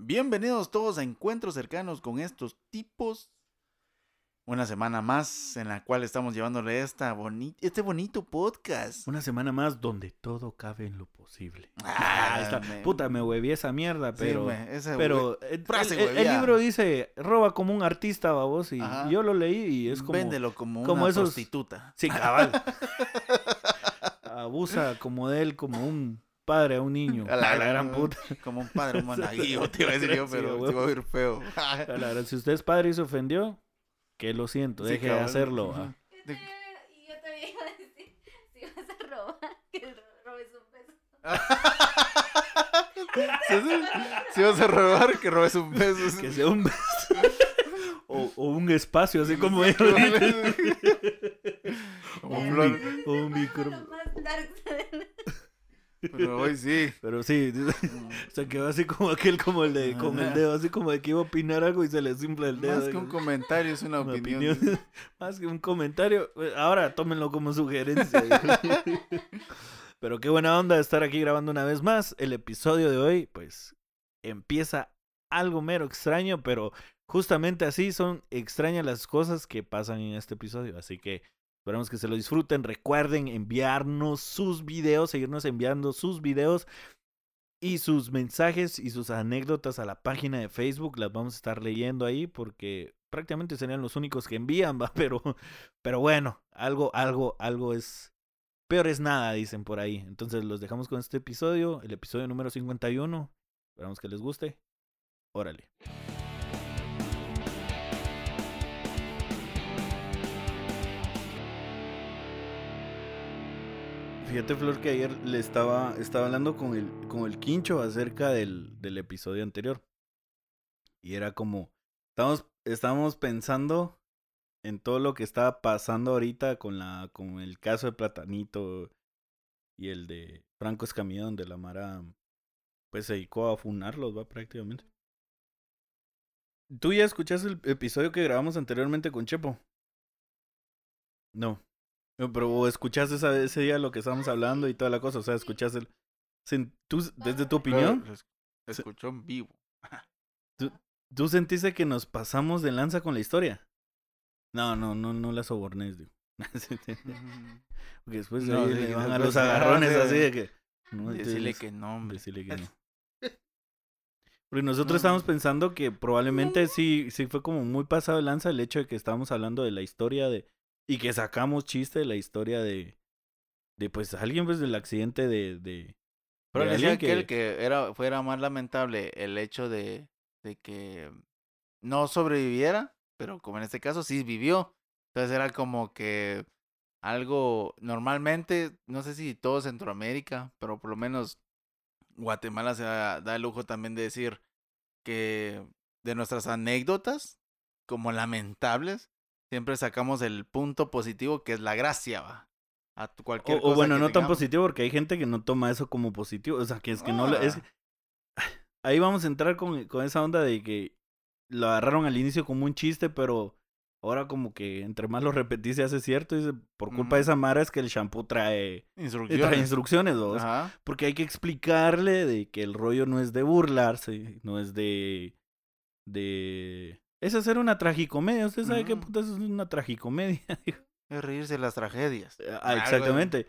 Bienvenidos todos a encuentros cercanos con estos tipos. Una semana más en la cual estamos llevándole esta boni este bonito podcast. Una semana más donde todo cabe en lo posible. Ah, está- me- Puta, me hueví esa mierda, Sí, pero... esa pero el, libro dice, roba como un artista, babos, y Ajá. yo lo leí y es como... Véndelo como, como una esos- prostituta. Sí, cabal. Abusa como de él, como un padre a un niño. A la A la gran- gran puta. Como un padre monaguillo, te iba a decir yo, Sí, pero güey. te iba a oír feo. A la gran- si usted es padre y se ofendió, que lo siento, Sí, deje de hacerlo. Ah. De- Y yo también iba a decir, si vas a robar, que ro- robes un beso. Si- Si vas a robar, que robes un beso. Que sea un beso. o, o un espacio, así como él. O un, o un micro. Lo más dark del- Pero hoy sí. Pero sí, se quedó así como aquel, como el de, con el dedo, así como de que iba a opinar algo y se le simpla el dedo. Más que un comentario, es una, Una opinión. opinión. Más que un comentario. eh, Ahora tómenlo como sugerencia. Pero qué buena onda estar aquí grabando una vez más. El episodio de hoy, pues, empieza algo mero extraño, pero justamente así son extrañas las cosas que pasan en este episodio. Así que esperamos que se lo disfruten. Recuerden enviarnos sus videos, seguirnos enviando sus videos y sus mensajes y sus anécdotas a la página de Facebook. Las vamos a estar leyendo ahí porque prácticamente serían los únicos que envían, va, pero, pero bueno, algo, algo, algo es. Peor es nada, dicen por ahí. Entonces los dejamos con este episodio, el episodio número 51. Esperamos que les guste. Órale. Fíjate, Flor, que ayer le estaba, estaba hablando con el, con el Quincho acerca del, del episodio anterior. Y era como, estábamos, estábamos pensando en todo lo que estaba pasando ahorita con, la, con el caso de Platanito y el de Franco Escamilla, donde la Mara pues se dedicó a funarlos, va prácticamente. ¿Tú ya escuchaste el episodio que grabamos anteriormente con Chepo? No. Pero ¿o escuchaste esa- ese día lo que estábamos hablando y toda la cosa, o sea, escuchaste el... ¿Tú, desde tu opinión, Pero escuchó en vivo. tú sentiste que nos pasamos de lanza con la historia? No, no, no, no la sobornes, digo. Porque después de No, ahí sí, le van a los agarrones sí. así de que... no, Decirle entonces- que no, hombre. Decirle que no. Porque nosotros No. estábamos pensando que probablemente sí, sí fue como muy pasado de lanza el hecho de que estábamos hablando de la historia de... Y que sacamos chiste de la historia de... De pues alguien pues del accidente de... de Pero de decía aquel que era, fuera más lamentable el hecho de, de que no sobreviviera, pero como en este caso sí vivió. Entonces era como que algo normalmente, no sé si todo Centroamérica, pero por lo menos Guatemala se da, da el lujo también de decir que de nuestras anécdotas, como lamentables, siempre sacamos el punto positivo que es la gracia, va. A O, cualquier o cosa bueno, que no tan positivo porque hay gente que no toma eso como positivo. O sea, que es que no... Es... Ah. Ahí vamos a entrar con, con esa onda de que lo agarraron al inicio como un chiste, pero ahora como que entre más lo repetís se hace cierto. Y dice, por culpa de esa mara es que el shampoo trae, Instrucciones. trae instrucciones. Porque hay que explicarle de que el rollo no es de burlarse, no es de... de... Es hacer una tragicomedia. ¿Usted sabe qué Ujú. puta es una tragicomedia? Es reírse de las tragedias. ah, exactamente.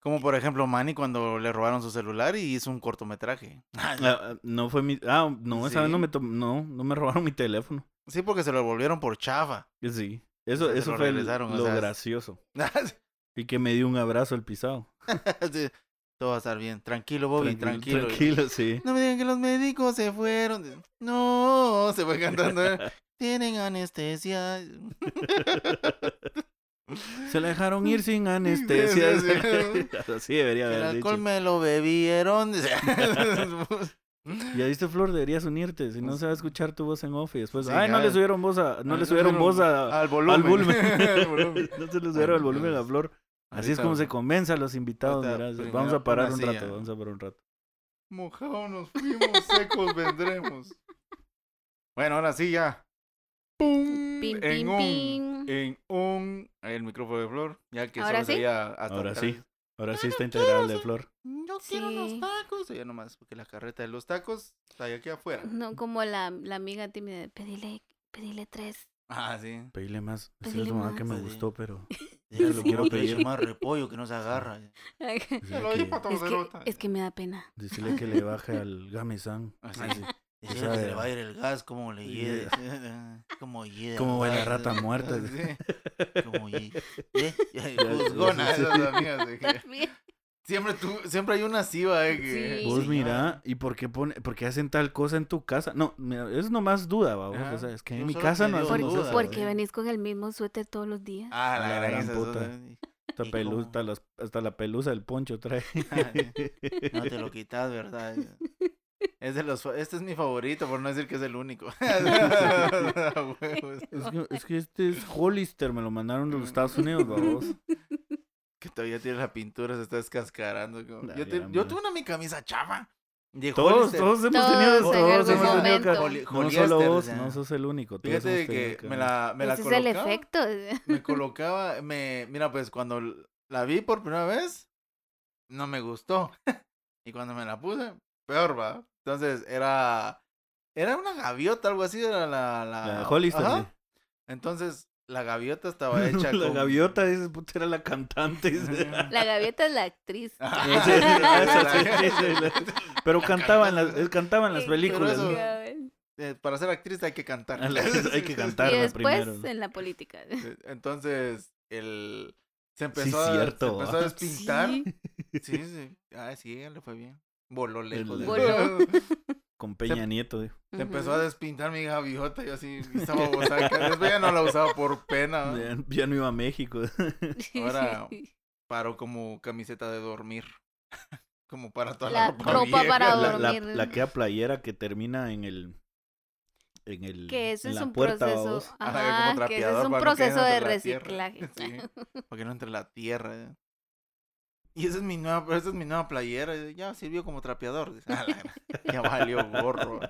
Como por ejemplo Manny cuando le robaron su celular y hizo un cortometraje. Ah, ah, no fue mi... Ah, no, esa vez no me, tom- no, no me robaron mi teléfono. Sí, porque se lo volvieron por chafa. Que Sí. Eso, eso lo fue el- lo sea, gracioso. Y que me dio un abrazo al pisado. Sí, Todo va a estar bien. Tranquilo, Bobby, tranquilo. Tranquilo, sí. No me digan que los médicos se fueron. No, se fue cantando. Tienen anestesia. Se la dejaron ir sin anestesia. Sí, sí, sí. Así debería El haber alcohol dicho. me lo bebieron. Ya viste, Flor, deberías unirte. Si no se va a escuchar tu voz en off y después. Sí, Ay, no le subieron voz a. No le subieron voz a. al volumen. Al volumen. Al volumen. no se le subieron al volumen a Flor. Así es como se convence a los invitados. Vamos a parar un silla. rato. Vamos a parar un rato. Mojados nos fuimos, secos vendremos. Bueno, ahora sí ya. ¡Pum! Pin, en pin, un, pin. en un, el micrófono de Flor, ya que ¿Ahora solo sí? hasta Ahora atrás. sí. Ahora sí está integrado el de Flor. Yo quiero los Sí. tacos. Y ya nomás, porque la carreta de los tacos está ahí aquí afuera. No como la, la amiga tímida de pedile, pedile tres. Ah, sí. Pedile más. Pedile Decirle a tu mamá que me más. gustó, pero. Ya lo quiero pedir. más repollo que no se agarra. es, Decirle que, que, es que me da pena. decirle que le baje al Gamesan. Así. Así. Que se le va a ir el gas, como le Sí. hiede. Como hiede. Como al va la gas. rata muerta. Sí. Como. ¿Eh? Ya, Ya, juzgona, esas amigas de que-. Siempre, tú, siempre hay una va, eh, que... Sí. Vos Sí, mira, ¿y por qué, pone, por qué hacen tal cosa en tu casa? No, mira, es nomás duda, vamos. O sea, es que en mi casa no hacemos duda, eso. Porque venís con el mismo suéter todos los días. Ah, la, La gran gran puta. Hasta, ¿Y pelu- cómo? hasta, las- hasta la pelusa del poncho trae. No te lo quitas, ¿verdad? Es de los... Este es mi favorito, por no decir que es el único. Es que, es que este es Hollister, me lo mandaron de los Estados Unidos, vamos. que todavía tiene la pintura, se está descascarando. como- Yo, te- tuve una mi camisa chafa. De Todos, todos hemos Todos tenido, en todos hemos tenido ca- Holi- No solo Holliester, vos, o sea. no sos el único. Fíjate que me la, me la es el colocaba. efecto. Me colocaba, me, mira, pues cuando la vi por primera vez, no me gustó. y cuando me la puse, peor, va. Entonces era, era una gaviota, algo así, era la... La, La Hollister, Ajá. sí. Entonces, la gaviota estaba hecha la con- gaviota, esa puta era la cantante. La gaviota es la actriz. Sí, sí, sí, Pero cantaba en las, cantaba en las Sí, películas. pero ¿no? Eh, para ser actriz hay que cantar. A Hay que Y cantarla después primero. en la política. Entonces, el... Se Sí, empezó, a, cierto, se empezó a despintar. Sí. Sí, sí. Ah, sí, le fue bien. Voló lejos. El- Voló. Con Peña Nieto. dijo. Se empezó a despintar mi gaviota y así estaba bosaca. Después ya no la usaba por pena. Ya, ya no iba a México. Ahora- Paró como camiseta de dormir. Como para toda la, La ropa, para la, la, dormir. la queda playera que termina en el. En el. Que eso en es la un puerta, proceso. Ajá, que eso es un no que proceso de la reciclaje. Sí, para que no entre la tierra. Y esa es mi nueva, esa es mi nueva playera. Ya sirvió como trapeador. "Ah, la ya valió gorro.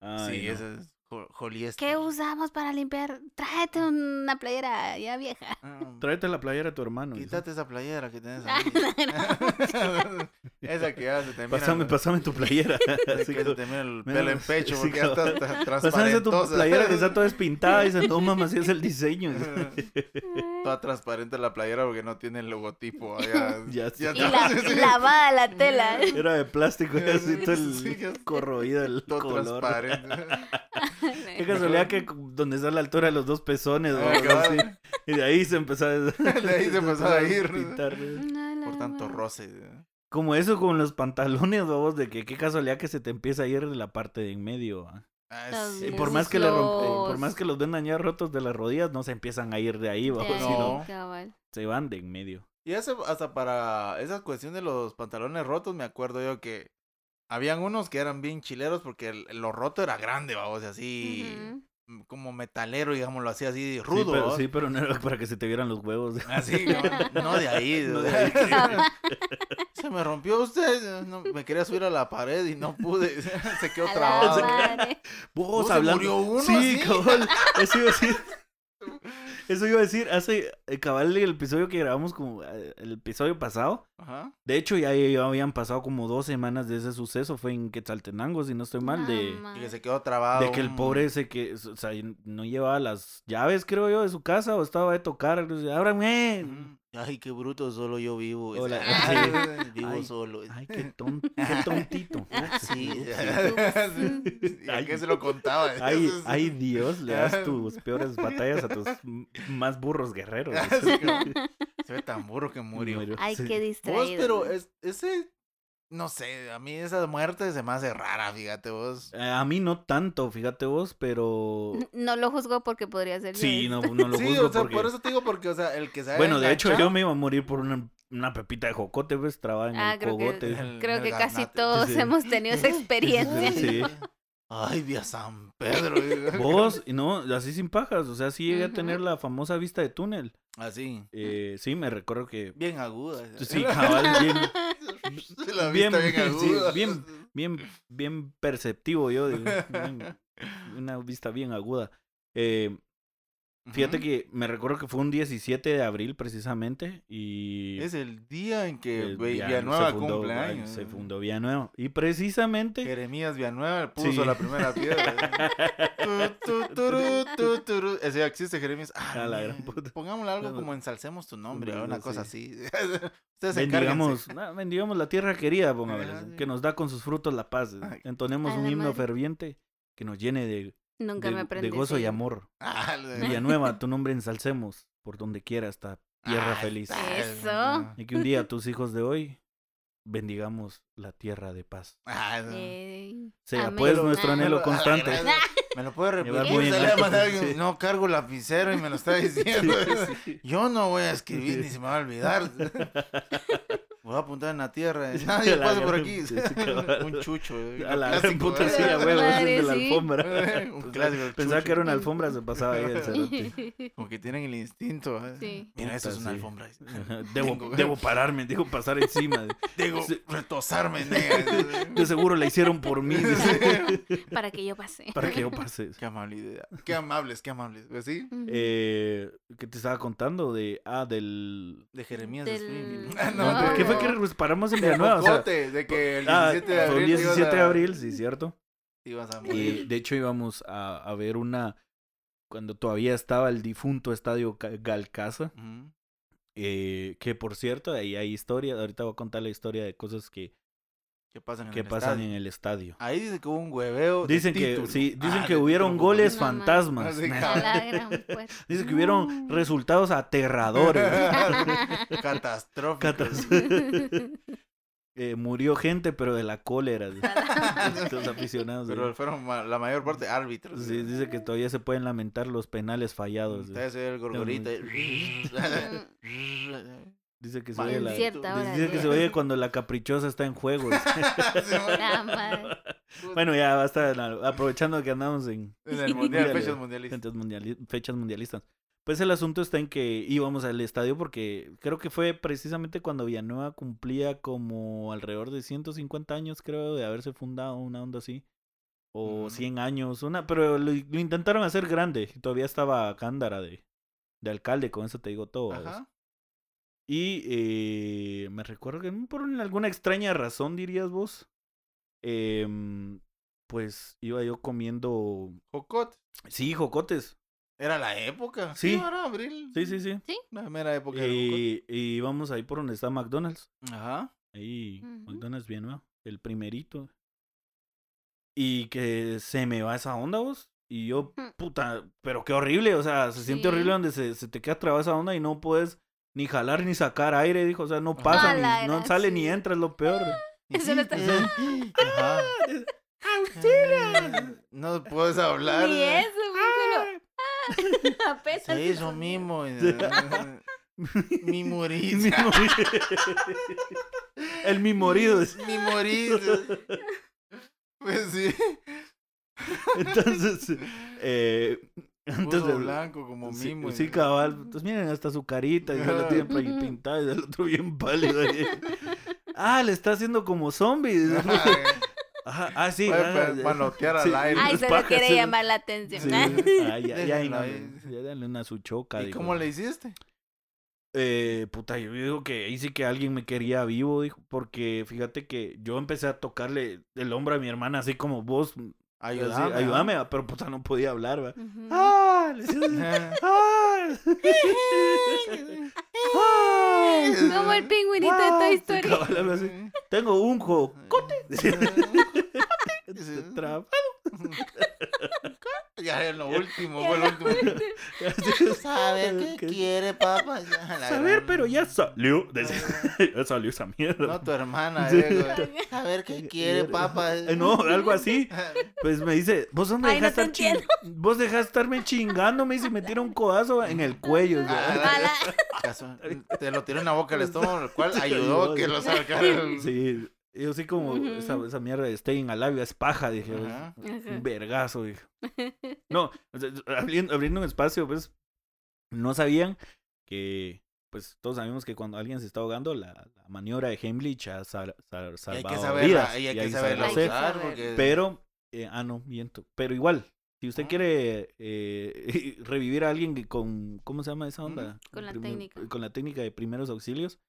Ay, sí, no. ese es jo- Joliester. ¿Qué usamos para limpiar? Tráete una playera ya vieja. Ah, Tráete la playera a tu hermano. dice. Quítate esa playera que tienes Ah, ahí. esa que ya se te mira. Pásame, pásame tu playera. que Así se como- te mira el Mira, pelo en pecho porque ya está cabal. tra- Pásame esa tu playera que está toda despintada. Y dice, no, mamá, así es el diseño. Toda transparente la playera porque no tiene el logotipo. Ya, Ya. Y la, lavada la tela. Era de plástico y así todo el corroído el todo color. transparente. Qué casualidad que donde está la altura de los dos pezones, Ah. Así. Y de ahí se empezó a... De ahí se empezó a ir. pintar. Por tanto roce. Como eso con los pantalones, vos, de que qué casualidad que se te empieza a ir de la parte de en medio. ¿ah? Ah, sí. Y Sí, por más que le romp- muslos. por más que los vendan ya rotos de las rodillas, no se empiezan a ir de ahí, vamos, sino se van de en medio. Y eso hasta para esa cuestión de los pantalones rotos, me acuerdo yo que habían unos que eran bien chileros porque el- lo roto era grande, vamos, así mm, como metalero, digámoslo así, así Sí, rudo. pero, ¿va? sí, pero no era para que se te vieran los huevos. Así, no, no de ahí. No de ahí. Se me rompió usted, no, me quería subir a la pared y no pude, se quedó trabado. Vos ¿Oh, se hablando. murió uno sí, así? cabal. Eso iba a decir. Eso iba a decir hace eh, cabal el episodio que grabamos como eh, el episodio pasado. Ajá. De hecho, ya, ya habían pasado como dos semanas de ese suceso. Fue en Quetzaltenango, si no estoy mal, de, Y que se quedó trabado. de que el pobre ese que, o sea, no llevaba las llaves, creo yo, de su casa o estaba de tocar. Ábrame. Ay, qué bruto, solo yo vivo. Hola. Ay, vivo Ay. solo. Ay, qué, ton- qué tontito. Sí. Sí. ¿Y a qué se lo contaba? Ay, ay, Dios, le das tus peores batallas a tus más burros guerreros. Se ve tan burro que murió. Ay, qué Vos, distraído. pero es, ese, no sé, a mí esa muerte se me hace rara, fíjate vos. Eh, A mí no tanto, fíjate vos, pero... No lo juzgo porque podría ser Sí, no, no lo sí, juzgo o sea, porque... por eso te digo, porque, o sea, el que haya Bueno, de hecho yo me iba a morir por una, una pepita de jocote, pues, trabada en Ah, el creo que- cogote. El- Creo el que casi todos Sí, sí. hemos tenido esa experiencia. Sí. Ay, vía San Pedro. Vos, no, así sin pajas, o sea, sí llegué a tener la famosa vista de túnel. Así. Eh, sí, me recuerdo que... Bien aguda. Sí, cabal, bien, La bien, vista bien sí, aguda. bien, bien, bien perceptivo yo, digo, bien- una vista bien aguda. Eh, Fíjate que me recuerdo que fue un 17 de abril precisamente y Es el día en que Vi- Villa- Villanueva se fundó, cumple ay, años. Se fundó Villanueva. Y precisamente Jeremías Villanueva puso Sí. la primera piedra. Tu, tu, turu, tu, turu. Ese ya existe Jeremías. Ah, A la gran man, puta. Pongámosle algo como ensalcemos tu nombre, una cosa así. así. Ustedes encárguense. bendigamos, la tierra querida, sí. que nos da con sus frutos la paz. Entonemos un himno madre. ferviente que nos llene de, Nunca de- me de aprendí. gozo ese y amor. Ah, la- Villanueva, tu nombre ensalcemos por donde quiera esta tierra Ah, feliz. Eso. Y que un día tus hijos de hoy bendigamos la tierra de paz. Ah, no. Eh, Sea amén. pues nuestro anhelo constante. Me lo puede repetir. sí. No cargo lapicero y me lo está diciendo. Yo no voy a escribir ni se me va a olvidar. Voy a apuntar en la tierra. Nadie La pasa por aquí. Un chucho. eh, A la clásico, puta eh. sí, a huevo, ese es de la alfombra. Un clásico. Pensaba chucho. que era una alfombra, se pasaba ahí el cerote. Como que tienen el instinto. eh. Sí. Mira, eso es una sí. alfombra. Debo, Tengo- debo pararme, debo pasar encima. Sí. retosarme. De seguro la hicieron por mí, Para que yo pase. para que yo pase. Qué amable idea. Qué amables, qué amables. ¿Pues sí? Eh, ¿Qué te estaba contando? De, ah, del... De Jeremías Del- Springfield. Ah, no, no. ¿Qué fue que nos paramos en de Villanueva? O sea, de que el ah, 17 de fue abril. el te ibas 17 de a- abril, sí, cierto. ibas a Y de hecho íbamos a, a ver una... Cuando todavía estaba el difunto estadio Ga- Galcaza. Eh, que por cierto, ahí hay historia. Ahorita voy a contar la historia de cosas que, ¿Qué pasa en que el pasan estadio? en el estadio. Ahí dice que hubo un hueveo. de Dicen que, título. sí, dicen Ah, que hubieron título goles No, fantasmas. Así, Nah. A la gran puerta. Dice que hubieron resultados aterradores. Catastrófico. Catas- Eh, murió gente, pero de la cólera. Los aficionados. Pero fueron ma- la mayor parte árbitros. Sí, dice que todavía se pueden lamentar los penales fallados. Ustedes el gorgorita. Dice que se oye la... Dice que se oye cuando la caprichosa está en juego. madre. bueno, ya basta. Aprovechando que andamos en En el mundial, Mundial, fechas mundialistas. fechas, mundiali- fechas mundialistas. Pues el asunto está en que íbamos al estadio porque creo que fue precisamente cuando Villanueva cumplía como alrededor de 150 años, creo, de haberse fundado, una onda así. O Ujú. 100 años, una, pero lo, lo intentaron hacer grande. y Todavía estaba Cándara de, de alcalde, con eso te digo todo. Ajá. Y eh, me recuerdo que por alguna extraña razón, dirías vos, em, pues iba yo comiendo, Jocot. sí, jocotes. Era la época. Sí. era abril. Sí, sí, sí. La mera época Y, y vamos ahí por donde está McDonald's. Ajá. Ahí. McDonald's bien nuevo. El primerito. Y que se me va esa onda, vos. Y yo, puta, pero qué horrible. O sea, se siente Sí. horrible donde se, se te queda trabada esa onda y no puedes ni jalar ni sacar aire, dijo. O sea, no pasa, ni, no sale sí. ni entra, es lo peor. Eso no está- Ajá. No puedes hablar. Ni eso, pues, solo. Apenas. Se hizo mimo. Mi morido. El mi morido. Mi morir. Pues sí. Entonces, eh, Entonces, entonces, blanco como Sí, mimo. sí, cabal. Entonces miren hasta su carita y ya la tiene ahí pintada y el otro bien pálido. ahí. Ah, le está haciendo como zombie. Ajá, ah, sí. Puede ah, manotear al sí, aire. Ay, solo paja, quiere sí. llamar la atención. Sí. Ah, ya, ya, no, ahí. ya dale una su choca. ¿Y dijo. cómo le hiciste? Eh, puta, yo digo que ahí sí que alguien me quería vivo, dijo, porque fíjate que yo empecé a tocarle el hombro a mi hermana así como vos, Ayúdame. ayúdame, ah, pero puta no podía hablar, va. Ujú. ¡Ah! Le decía, ¡Ah! ¡Ah! Como el pingüinito de Toy Story. Tengo un jocote. Sí. Ya en lo último, fue lo último. Saber qué quiere, papá. Saber, gran- pero ya salió. Ya salió esa mierda. No, tu hermana, Sí. eh. Saber qué quiere, papá. Eh, No, algo así. Pues me dice, vos dónde Ay, no dejas te estar ching- Vos dejas estarme chingando, me dice, me tira un codazo en el cuello. Ah, Te lo tiró en la boca al estómago, lo cual ayudó que lo sacara. Sí, yo sí como Ujú. esa, esa mierda de staying alive es paja, dije. Ajá. Un vergazo, dije. No, o sea, abriendo, abriendo un espacio, pues, no sabían que, pues, todos sabemos que cuando alguien se está ahogando, la, la maniobra de Heimlich ha sal- sal- Y hay que salvado saberla, vidas. y hay y que hay que saberla Hay que usar, porque... Pero, eh, ah, no, miento. Pero igual, Si usted Ah. quiere eh, revivir a alguien con, ¿cómo se llama esa onda? Con la Primer- técnica. Con la técnica de primeros auxilios.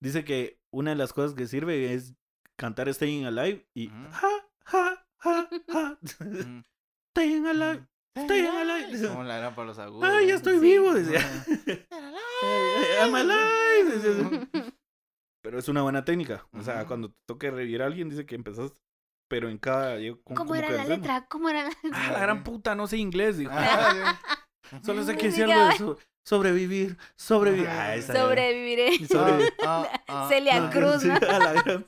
Dice que una de las cosas que sirve es cantar Staying Alive y Ujú. ja, ja, ja, ja. Mm. Staying Alive. Staying alive. Como la era para los agudos. Ay, ya estoy Sí. vivo, decía. I'm alive. decía. Pero es una buena técnica. O sea, Ujú. cuando te toque revivir a alguien, dice que empezás, pero en cada. ¿Cómo como era la letra? ¿Cómo era la Ah, la gran puta, no sé inglés, dijo. Ah. Solo sé que decía algo de so- sobrevivir, sobrevivir. Ah, esa era. Sobreviviré. Sobre- Ah, ah, ah, Celia ah. Cruz, Sí, ¿no? a la gran.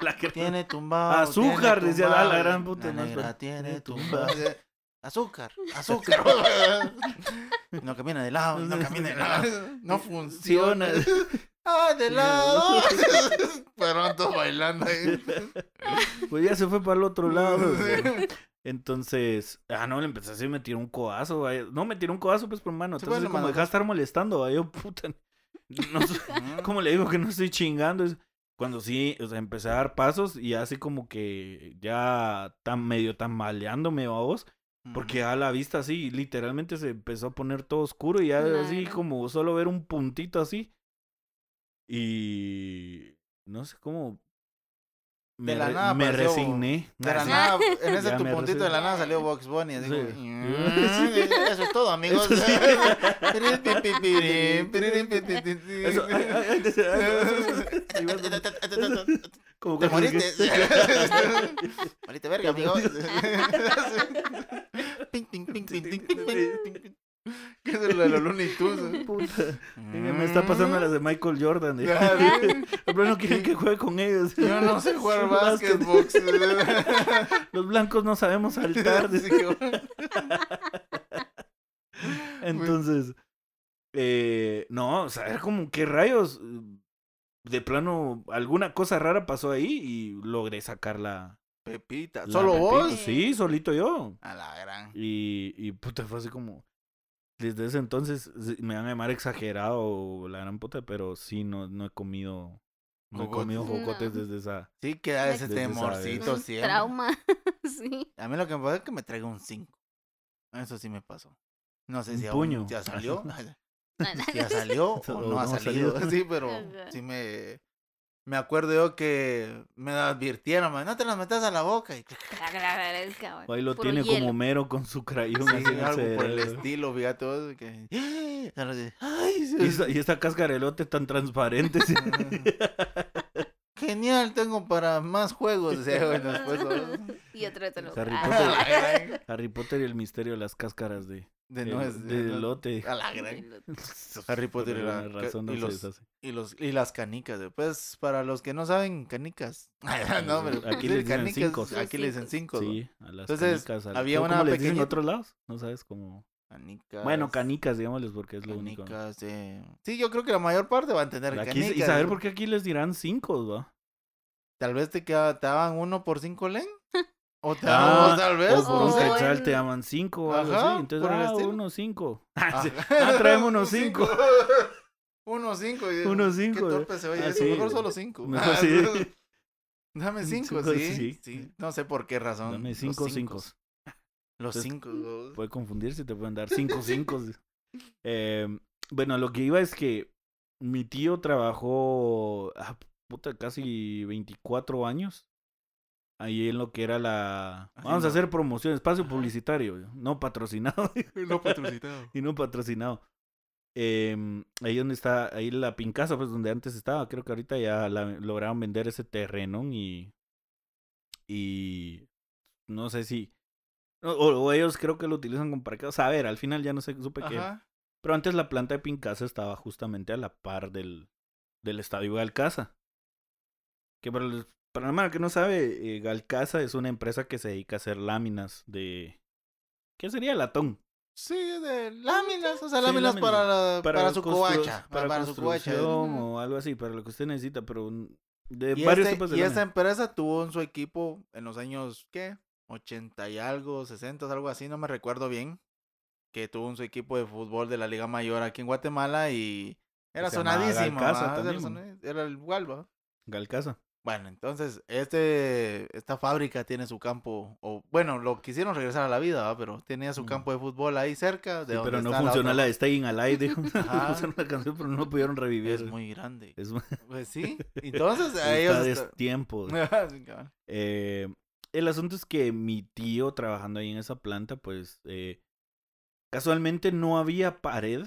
La gran- Tiene tumbado. Azúcar, tiene decía, tumbado, ah, la gran puta, la negra tiene tumbado. Azúcar, azúcar. No camina de lado, no camina de lado. No funciona. Ah, de lado. Pronto bailando ahí. Pues ya se fue para el otro lado. Sí. Entonces, ah, no, le empecé a decir, me tiró un codazo, vaya. No, me tiró un codazo, pues, por mano. Sí, pues, Entonces, le como mandó- deja de estar molestando, yo, puta. No ¿Cómo le digo que no estoy chingando? Es cuando sí, o sea, empecé a dar pasos y así como que ya tan medio tambaleándome, vos. Porque a la vista así, literalmente se empezó a poner todo oscuro y ya así como solo ver un puntito así. Y no sé cómo De la re- nada me resigné. De la nada, en ese Ya tu puntito de la nada salió Box Bunny. Así Sí. como, Eso es todo, amigos. Eso sí. Eso. Eso, como Te moriste. Moriste verga, amigo. Ping, ping, ping, ping, ping, ping, ping, ¿Qué es de los Looney Tunes? Puta, venga, me está pasando las de Michael Jordan. sí. Pero no quieren que juegue con ellos. Yo no sé jugar Básquet. básquetbol. Los blancos no sabemos saltar. Que- Entonces, eh, no, o sea, era como, ¿qué rayos? De plano, alguna cosa rara pasó ahí y logré sacar la. Pepita. la ¿Solo pepita. vos? Sí, solito yo. A la gran. Y, y puta, fue así como. Desde ese entonces me van a llamar exagerado o la gran puta, pero sí, no, no he comido. No he Jocotes. comido No. jocotes desde esa. Sí, queda ese temorcito Un siempre. trauma. sí. A mí lo que me pasa es que me traiga un 5. Eso sí me pasó. No sé Un si puño. aún ya salió. Si ya salió o no ha no ha salido. salido. Sí, pero sí me... Me acuerdo yo que me advirtieron, "Ma, no te las metas a la boca. Y, ahí lo puro tiene hielo. como mero con su crayón. Sí, así el algo por el estilo, fíjate todo. Que... Sé, Ay, Y esta, y esta cáscara de elote tan transparente. sí. Genial, tengo para más juegos. bueno, después. Y otro Harry Ah, Potter. Harry Potter y el misterio de las cáscaras de, De elote. A la gran. Harry Potter alguna razón no y los, y los y las canicas. Pues para los que no saben, canicas. no, pero Aquí les dicen cincos. Aquí le dicen cinco. Sí, a las Entonces, canicas. al- había ¿cómo una les dicen en pequeña- otros lados? No sabes cómo. Canicas. Bueno, canicas, digámosles, porque es lo único. Canicas, eh. Sí, yo creo que la mayor parte va a entender Aquí, canicas. y saber por qué aquí les dirán cinco, ¿va? Tal vez te, queda- te daban uno por cinco len. O te Ah, dos, tal vez. O por un quetzal te llaman cinco o algo así. Entonces, ah, estilo. uno cinco. Ah, Sí. Ah, traemos unos cinco. Uno cinco. y- Unos Qué cinco. torpe se oye. Ah, sí. Mejor solo cinco. Mejor Ah, sí. Dame cinco, Cinco, sí, sí. sí. No sé por qué razón. Dame los cinco cincos. cinco. Los Entonces, cinco. Puede confundirse, te pueden dar cinco cinco. Eh, bueno, lo que iba es que mi tío trabajó ah, puta, casi 24 años. Ahí en lo que era la... Vamos a hacer promoción, espacio Ajá. publicitario, no patrocinado. No patrocinado. y no patrocinado. Em, ahí donde está, ahí la Pincasa, pues donde antes estaba, creo que ahorita ya la, lograron vender ese terreno y, y no sé si, o, o ellos creo que lo utilizan como para a ver, al final ya no sé, supe que, Ajá. pero antes la planta de Pincasa estaba justamente a la par del, del estadio Galcaza. Que para, los- para la mano que no sabe, eh, Galcaza es una empresa que se dedica a hacer láminas de, ¿qué sería latón? Sí, de láminas, o sea, Sí, láminas, láminas. para, la, para, su covacha. Para, Para, su covacha. o algo así, para lo que usted necesita, pero de Y, varios este- tipos de y esta empresa tuvo en su equipo en los años, ¿qué? 80 y algo, 60, algo así, no me recuerdo bien. Que tuvo en su equipo de fútbol de la Liga Mayor aquí en Guatemala y era sonadísimo. Galcaza también, era el. Galcaza. Bueno, entonces, este, esta fábrica tiene su campo, o bueno, lo quisieron regresar a la vida, ¿va? pero tenía su Mm. campo de fútbol ahí cerca. De Sí, donde pero no está funciona otra- la de Staying Alive, dijo. Pusieron la canción, pero no pudieron revivir. Es muy grande. Es Pues sí. Entonces, a ellos. está- tiempo. Cabal. Eh, el asunto es que mi tío trabajando ahí en esa planta, pues eh, casualmente no había pared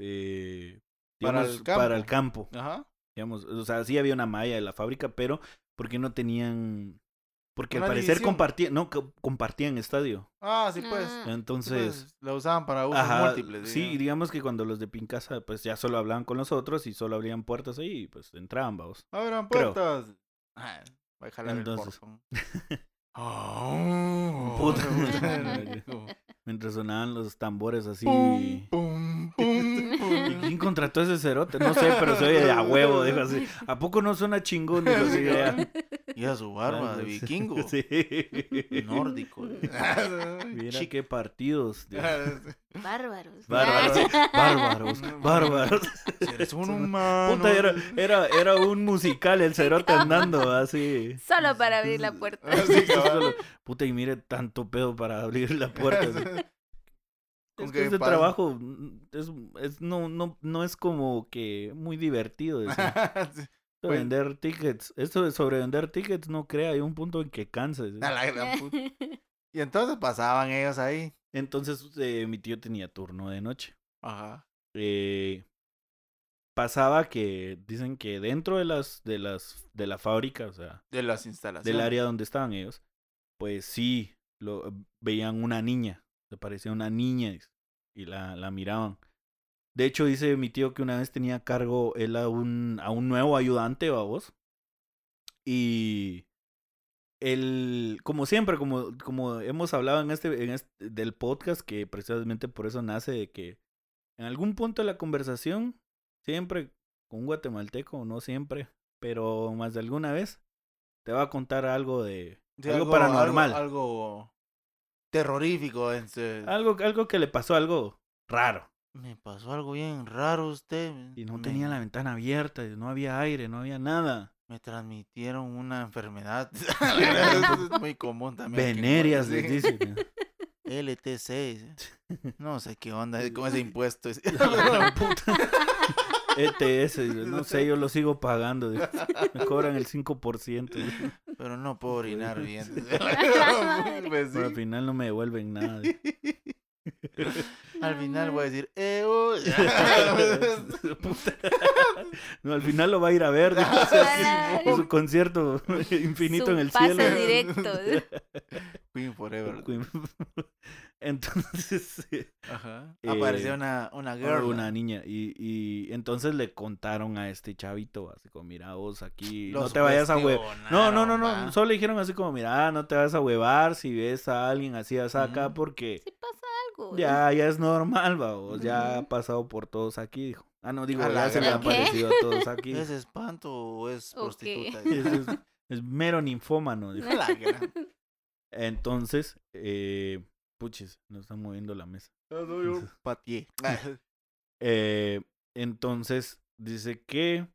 eh, Para digamos, el campo. para el campo. Ajá. Digamos, o sea, sí había una malla de la fábrica, pero porque no tenían, porque al parecer compartían, no, co- compartían estadio. Ah, sí, pues. Ah. Sí, Entonces, pues, lo usaban para usos Ajá, múltiples. sí, digamos. digamos que cuando los de Pincasa, pues ya solo hablaban con los otros y solo abrían puertas ahí, y pues entraban, vamos. Abran puertas. Ah, voy a jalar Entonces. el. Oh, Puta. Como, Mientras sonaban los tambores así. pum, pum, pum, ¿Y quién contrató a ese cerote? No sé, pero se oye de a huevo, dijo así. ¿A poco no suena chingón? Dijo así, ya. Y a su barba de vikingo. Sí. Nórdico. Mira qué partidos. Bárbaros. Bárbaros, bárbaros, bárbaros. Eres un humano. Puta, era, era, era un musical el cerote andando así. Solo para abrir la puerta. Sí, cabal. Solo- Puta, y mire tanto pedo para abrir la puerta. así. Es que ese trabajo mm, es, es- no, no, no es como que muy divertido. Sí. Pues- vender tickets. Esto de sobre vender tickets no crea, hay un punto en que cansa. ¿sí? A la gran puta. Y entonces pasaban ellos ahí. Entonces eh, mi tío tenía turno de noche. Ajá. Eh, pasaba que dicen que dentro de las de las de la fábrica, o sea, De las instalaciones. del área donde estaban ellos, pues sí lo veían una niña, se parecía una niña y la, la miraban. De hecho dice mi tío que una vez tenía a cargo él a un a un nuevo ayudante, vos. Y el como siempre como como hemos hablado en este en este del podcast que precisamente por eso nace de que en algún punto de la conversación siempre con un guatemalteco no siempre pero más de alguna vez te va a contar algo de algo, paranormal Algo, algo terrorífico. Su- algo algo que le pasó algo raro Me pasó algo bien raro usted. y no me, tenía la ventana abierta no había aire no había nada Me transmitieron una enfermedad. es muy común también. venerias les dicen LTC. No sé qué onda con ese impuesto. ETS no sé yo lo sigo pagando me cobran el 5% dice. Pero no puedo orinar bien. Pero al final no me devuelven nada. Al final voy a decir, eh, oh. Puta. No, al final lo va a ir a ver. dijo, o sea, en su concierto infinito Su en el pase cielo. directo. Queen Forever. Entonces, eh, Ajá. Eh, Apareció una, una girl. una niña. Y, y entonces le contaron a este chavito, así como, mira, vos aquí, Lo no te vayas a huevar. No, no, no, no. va. Solo le dijeron así como, mira, no te vas a huevar si ves a alguien así así acá porque Si pasa algo. Ya, ya es normal, vamos. Ya ha pasado por todos aquí, dijo. Ah, no, digo, A ya la se le han parecido a todos aquí. ¿Es espanto o es prostituta? Es, es- es mero ninfómano. dijo. A la gran- Entonces, eh, puches, nos están moviendo la mesa. Patié. Eh, entonces, dice que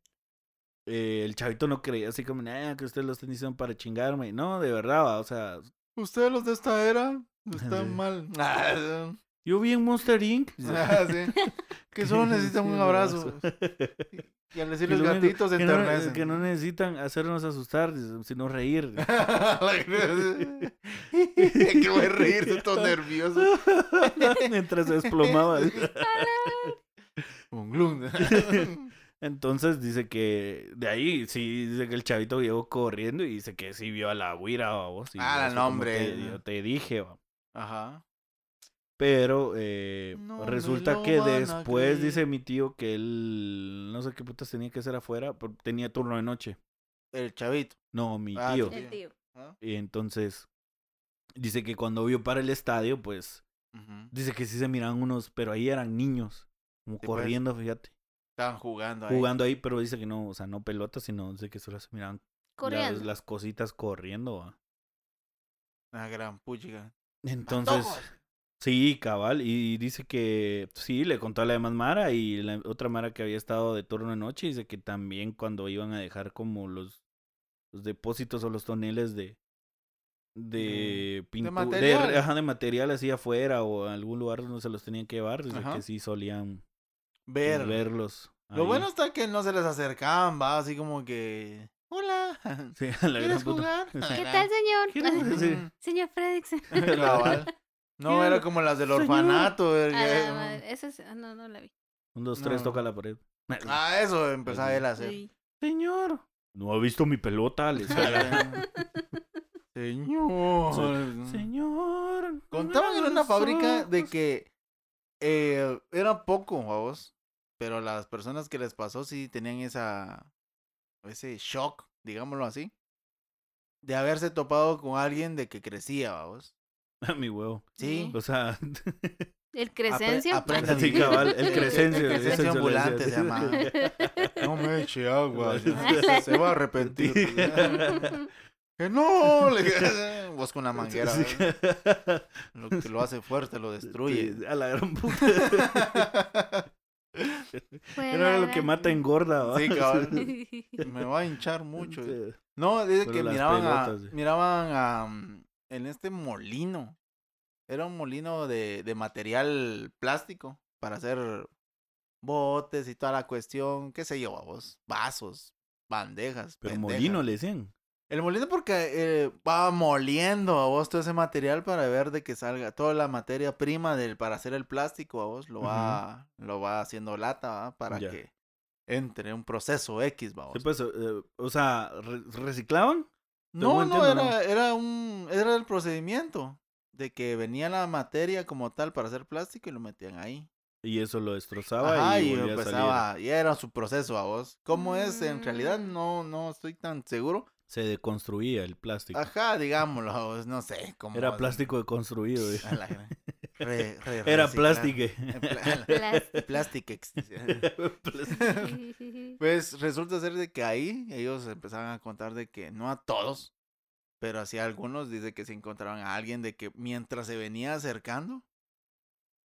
eh, el chavito no creía así como, "Ah, que ustedes lo están diciendo para chingarme. No, de verdad, va, o sea, Ustedes los de esta era están Sí. mal. Ah, yo vi en Monster Inc. ah, sí. Que solo necesitan un abrazo. Y al Que decirles lo único- gatitos se que no, que no necesitan hacernos asustar, sino reír. que voy a reírse todo nervioso. Mientras se desplomaba. dice. Un glum. Entonces dice que de ahí sí dice que el chavito llegó corriendo y dice que sí vio a la güira o vos. Ah, como nombre. Te, yo te dije, va. Ajá. Pero eh, No resulta que después dice mi tío que él no sé qué putas tenía que hacer afuera, pero tenía turno de noche. El chavito. No, mi Ah, tío. El tío. ¿Ah? Y entonces dice que cuando vio para el estadio, pues dice que sí se miraban unos, pero ahí eran niños, como Sí, pues. corriendo, fíjate, Estaban jugando ahí. jugando ahí, pero dice que no, o sea, no pelotas, sino dice que solo se miraban Corriendo. Las, las cositas corriendo. ¿va? Una gran puchica. Entonces, sí, cabal. Y dice que sí, le contó a la demás Mara y la otra Mara que había estado de turno de noche. Dice que también cuando iban a dejar como los los depósitos o los toneles de de pintura de, material. ajá, de material así afuera o a algún lugar donde se los tenían que llevar, desde que sí solían Ver. verlos. Lo bueno está que no se les acercaban, va, así como que... Hola, Sí, la ¿quieres jugar? Sí. ¿Qué tal, señor? Señor Fredix. Cabal. No, era como las del Señor. orfanato. A verga. la madre, Esa es... ah, No, no la vi. Un, dos, tres, No. toca la pared. Ah, eso empezaba él a hacer. Sí. Señor. ¿No ha visto mi pelota? Le sale. Señor. Señor. Contaban en una fábrica de que eh, era poco, vos, pero las personas que les pasó sí tenían esa ese shock, digámoslo así, de haberse topado con alguien de que crecía, vamos. A mi huevo. Sí. O sea, El Crescencio. aprende a así vivir. cabal, el Crescencio. el Crescencio ambulante se llama. No me eche agua, se va a arrepentir. Que no, le vos con la manguera, Sí. ¿verdad? lo que lo hace fuerte lo destruye. Sí, a la gran puta. Era lo que mata engorda. ¿va? Sí, cabal. Me va a hinchar mucho. Sí. No, dice Pero que miraban a, sí. miraban a, mm, en este molino. Era un molino de, de material plástico para hacer botes y toda la cuestión, qué sé yo, vos, vasos, bandejas. Pero pendejas. molino le decían. El molino porque eh, va moliendo a vos todo ese material para ver de que salga toda la materia prima del para hacer el plástico a vos lo va lo va haciendo lata ¿va? para que entre un proceso X va Sí, pues, eh, o sea, re- ¿reciclaban? No, no, era, era un, era el procedimiento de que venía la materia como tal para hacer plástico y lo metían ahí. Y eso lo destrozaba Ajá, y, y volvía a salir. empezaba, y era su proceso a vos. ¿Cómo es? En realidad Mm. no, no estoy tan seguro. Se deconstruía el plástico. Ajá, digámoslo, vos, no sé cómo. Era plástico deconstruido. eh. A la gran- re- re- Era plástico. Plástico. Pues resulta ser de que ahí ellos empezaban a contar de que no a todos, pero así a algunos dice que se encontraban a alguien de que mientras se venía acercando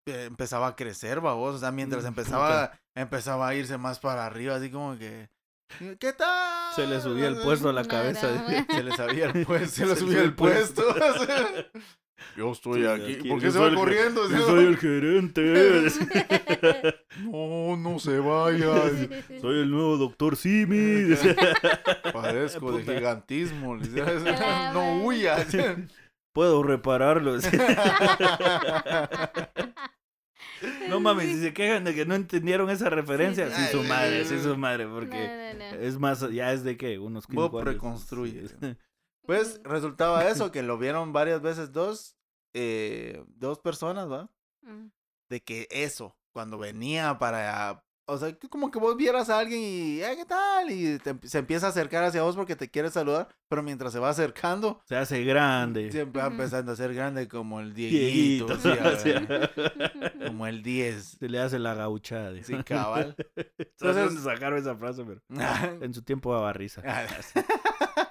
eh, empezaba a crecer, babos, o sea, mientras Mm, empezaba empezaba a irse más para arriba, así como que ¿qué tal? Se le subía el puesto a la cabeza. Se le sabía el puesto, se le subía el puesto. Yo estoy Sí, aquí. aquí, ¿Por qué se va que- corriendo? Yo soy el gerente. No, no se vaya. Soy el nuevo doctor Simi. Padezco de gigantismo. No huyas. Puedo repararlo. No mames, si se quejan de que no entendieron esa referencia, sí, sí. su madre, sí su madre, porque No, no, no. es más, ya es de qué, unos 15 Vos años. reconstruyes. Pues resultaba eso, que lo vieron varias veces dos, eh, dos personas, ¿va? Mm. De que eso, cuando venía para... O sea, que como que vos vieras a alguien y, "Eh, ¿qué tal? Y te- se empieza a acercar hacia vos porque te quiere saludar, pero mientras se va acercando, Se hace grande. siempre va empezando a ser grande como el Dieguito, sí, sí. como el 10. Se le hace la gauchada. Sí, cabal. Entonces Entonces- sacaron esa frase, pero en su tiempo daba risa.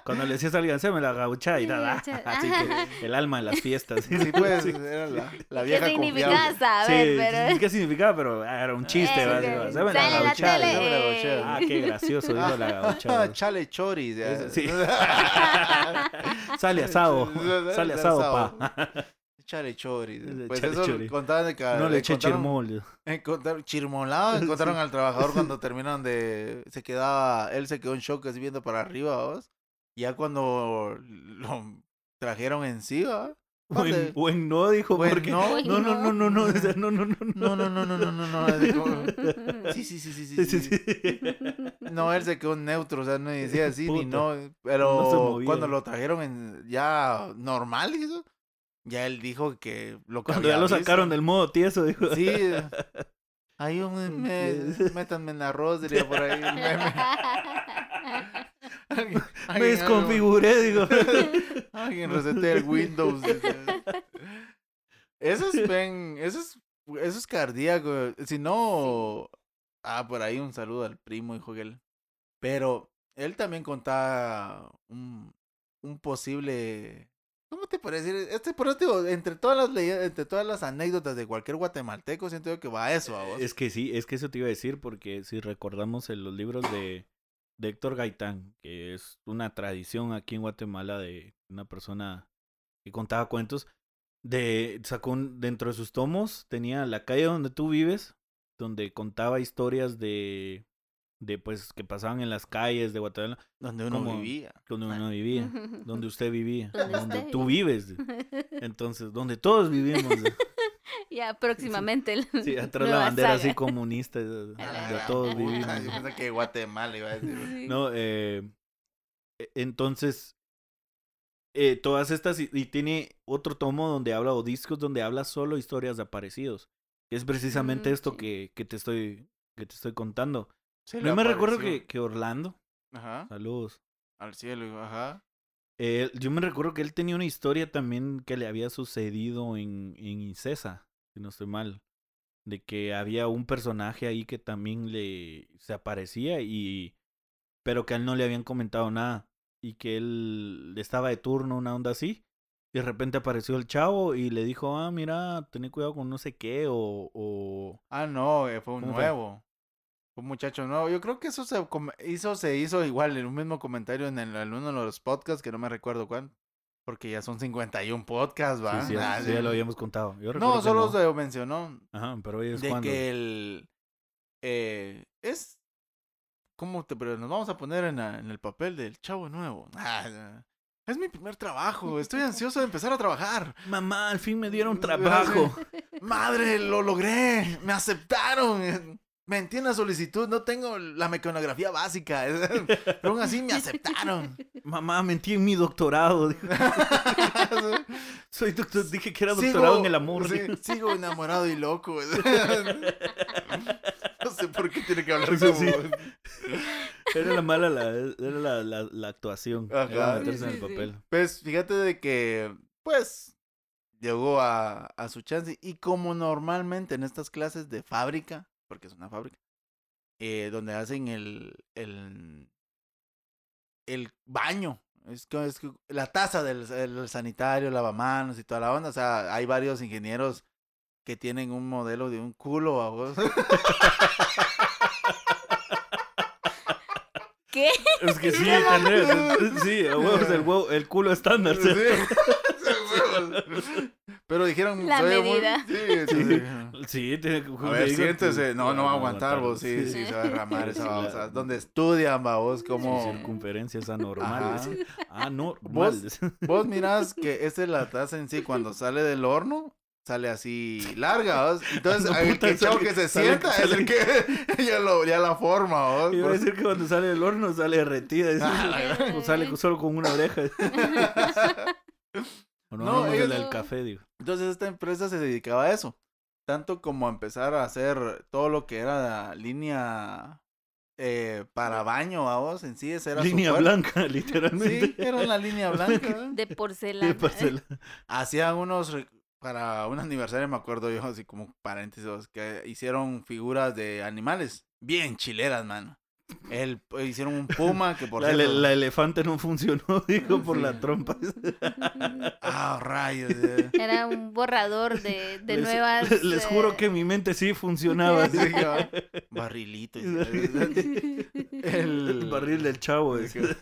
Cuando le decías a alguien, se me la gauchada y nada. Así que el alma de las fiestas. Sí, pues, era la, la vieja ¿Qué significa confiable. saber? Sí, pero... ¿qué significaba? Pero ah, era un chiste. Eh, sí, sí. "Se me la Sale en la gauchada". tele, se me la eh. gauchada. Ah, qué gracioso, dijo la gauchada. Chale choris. sí. Sale asado. Sale asado, pa. Chale choris. Ese Pues eso chori. contaban de No le eché chirmol. encontraron- chirmolado, encontraron al trabajador cuando terminaron de... Se quedaba... Él se quedó en shock así viendo para arriba, ¿vos? Ya cuando lo trajeron encima. Buen, buen no, dijo. Buen porque... no. No, no, no, no, no. No, no, no, No, no, no, no, no, no, no. Sí, sí, sí, sí, sí. Sí. No, él se quedó neutro, o sea, no decía así ni Puta. no. No Pero movía. cuando lo trajeron en ya normal, ya él dijo que lo que Cuando ya lo sacaron del modo tieso, dijo. Sí. Ahí un me, métanme en arroz, diría por ahí. meme. Alguien- Me desconfiguré, digo. Alguien resetea el Windows. Eso es, ven, eso es, eso es cardíaco. Si no, ah, por ahí un saludo al primo, dijo que él. Pero él también contaba un, un posible, ¿cómo te puedo decir? Este, por eso te digo, entre todas las leyendas, entre todas las anécdotas de cualquier guatemalteco, siento yo que va a eso, a vos. Es que sí, es que eso te iba a decir, porque si recordamos en los libros de, de Héctor Gaitán, que es una tradición aquí en Guatemala de una persona que contaba cuentos. De, sacó un- dentro de sus tomos, tenía la calle donde tú vives, donde contaba historias de, de pues que pasaban en las calles de Guatemala, Donde uno como- vivía. donde uno vivía, donde usted vivía, Donde donde usted tú vives. Entonces, donde todos vivimos. ya próximamente. Sí, atrás la bandera así comunista, de, de la todos vivimos. Ah, Yo pensé que Guatemala iba a decir. Sí. No, eh, e- entonces, eh, todas estas, y, y tiene otro tomo donde habla, o discos donde habla solo historias de aparecidos. Que es precisamente Mm, esto sí. que, que te estoy, que te estoy contando. Yo me recuerdo que, que Orlando, Ajá. saludos. Al cielo, ajá. Eh, yo me recuerdo que él tenía una historia también que le había sucedido en, en Incesa, si no estoy mal. De que había un personaje ahí que también le se aparecía y pero que a él no le habían comentado nada y que él estaba de turno, una onda así. Y de repente apareció el chavo y le dijo, ah, mira, ten cuidado con no sé qué o... o... Ah, no, eh, fue un nuevo. Un muchacho nuevo. Yo creo que eso se hizo, se hizo igual en un mismo comentario en, el, en uno de los podcasts, que no me recuerdo cuál. Porque ya son 51 podcasts, ¿va? Sí, sí, Ah, sí, ya lo habíamos contado. Yo No, solo no. se mencionó Ajá, pero hoy es de cuando... que el... eh, es... ¿Cómo te...? Pero nos vamos a poner en, la- en el papel del chavo nuevo. Ah, es mi primer trabajo. Estoy ansioso de empezar a trabajar. Mamá, al fin me dieron Sí, trabajo. Madre, lo logré. Me aceptaron. Metí una solicitud. No tengo la mecanografía básica. Pero aún así me aceptaron. Mamá, mentí en mi doctorado. Soy doctor, dije que era Sigo- doctorado en el amor. sí, sigo enamorado y loco. No sé por qué tiene que hablar Sí, como... sí. Era la mala, la, era la, la, la actuación. Ajá. Era meterse en el papel. Pues fíjate de que, pues, llegó a, a su chance. Y como normalmente en estas clases de fábrica, porque es una fábrica, eh, donde hacen el, el, el baño. Es, que- es que la taza del, del sanitario, lavamanos y toda la onda. O sea, hay varios ingenieros que tienen un modelo de un culo a vos. ¿Qué? Es que sí, sí, a huevos, el, huevo- el culo estándar. Sí. sí. Pero dijeron... La "Oye, muy- medida. Sí, sí, sí. Que. A ver, siéntese. No, no va a aguantar, vos. Sí, sí. sí, se va a derramar esa la- babosa. Donde estudian, vos, como... Circunferencias anormales. Ajá. Anormales. Vos mirás que esta es la taza en sí, cuando sale del horno, sale así larga, ¿vos? Entonces, No, el puta, que chavo sale- que se sale- sienta es el que ya, lo, ya la forma, ¿vos? Iba a Por- decir que cuando sale del horno sale derretida. Ah, sale solo con una oreja. O no, No, ellos- del café, digo. Entonces, esta empresa se dedicaba a eso. Tanto como a empezar a hacer todo lo que era la línea eh, para baño, vos, en sí, esa era Línea blanca, literalmente. Sí, era la línea blanca. ¿eh? De De porcelana. porcelana. hacían unos para un aniversario me acuerdo yo así como paréntesis que hicieron figuras de animales bien chileras mano el hicieron un puma que por La, cierto la elefante no funcionó, digo, por Sí. la trompa. ah rayos eh. Era un borrador de, de les, nuevas. Les juro eh, que mi mente sí funcionaba. Sí, barrilito El el barril del chavo. Sí, es. que-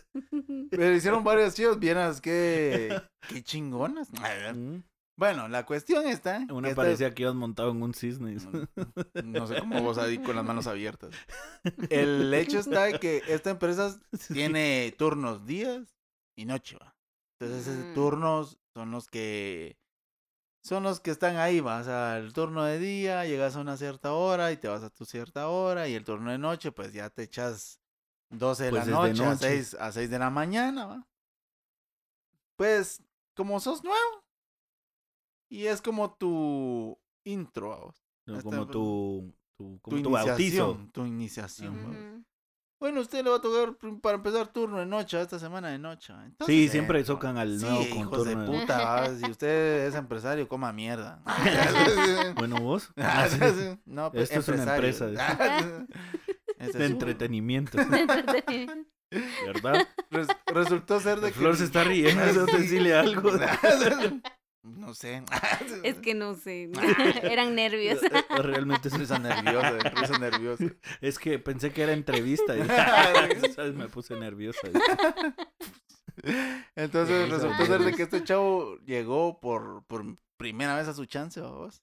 pero hicieron varios chivos vieras que qué chingonas Mm. Bueno la cuestión está que Una esta- parecía que ibas montado en un cisne. No sé cómo vos ahí con las manos abiertas. El hecho está que esta empresa tiene turnos días y noche, va. Entonces esos Mm. turnos son los que son los que están ahí, va. O sea, el turno de día llegas a una cierta hora y te vas a tu cierta hora y el turno de noche pues ya te echas 12 de Pues la es de noche, a noche. 6 a 6 de la mañana, va. Pues como sos nuevo y es como tu intro, a vos. No, Esta- como tu, tu, como tu, tu bautizo. iniciación, tu iniciación. ¿va? ujú. Bueno, usted le va a tocar para empezar turno de noche, esta semana de noche. Sí, siempre entro. tocan al Sí, nuevo con hijos de turno de- puta. Si usted es empresario, coma mierda. Bueno, vos. no, pues, Esto es una empresa. Ese De entretenimiento. Entretenimiento. ¿Verdad? Res- resultó ser de que... Flor se está riendo, eso te decirle algo. No sé. Es que no sé. Eran nervios. Eh, eh, Realmente sí. Risa nerviosa, risa nerviosa. Es que pensé que era entrevista. y- ¿sabes? Me puse nerviosa. Entonces resultó ser de que este chavo llegó por, por primera vez a su chance, vos.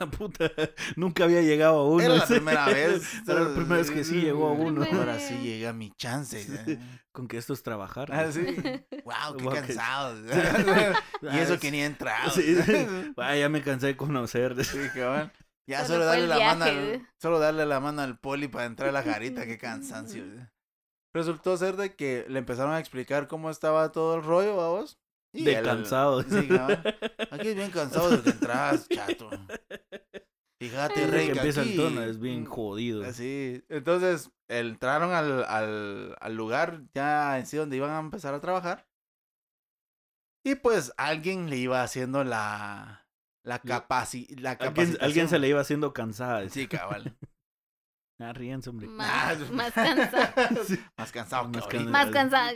La puta, nunca había llegado a uno. Era la primera vez. Era la primera vez que sí llegó a uno. Ahora sí llega mi chance. Con que esto es trabajar. Ah, sí. Wow, qué Wow, que- cansado. y eso es- que ni he entrado. Sí, sí. Ah, ya me cansé de conocer. Sí, cabal. Ya Solo darle la mano al, solo darle la mano al poli para entrar a la jarita, qué cansancio. Resultó ser de que le empezaron a explicar cómo estaba todo el rollo, vamos. Y De él- cansado. Sí. Aquí es bien cansado de que entras, chato. Fíjate, Desde rey, que empieza aquí- el tono, es bien jodido. Así. Entonces, entraron al, al, al lugar ya en sí donde iban a empezar a trabajar. Y pues alguien le iba haciendo la la capaci la Alguien, capacitación. alguien se le iba haciendo cansada. Sí, cabal. Ah, ríense, hombre. Más, Ah, más cansada. Más cansado que Más cansado. Más cansada,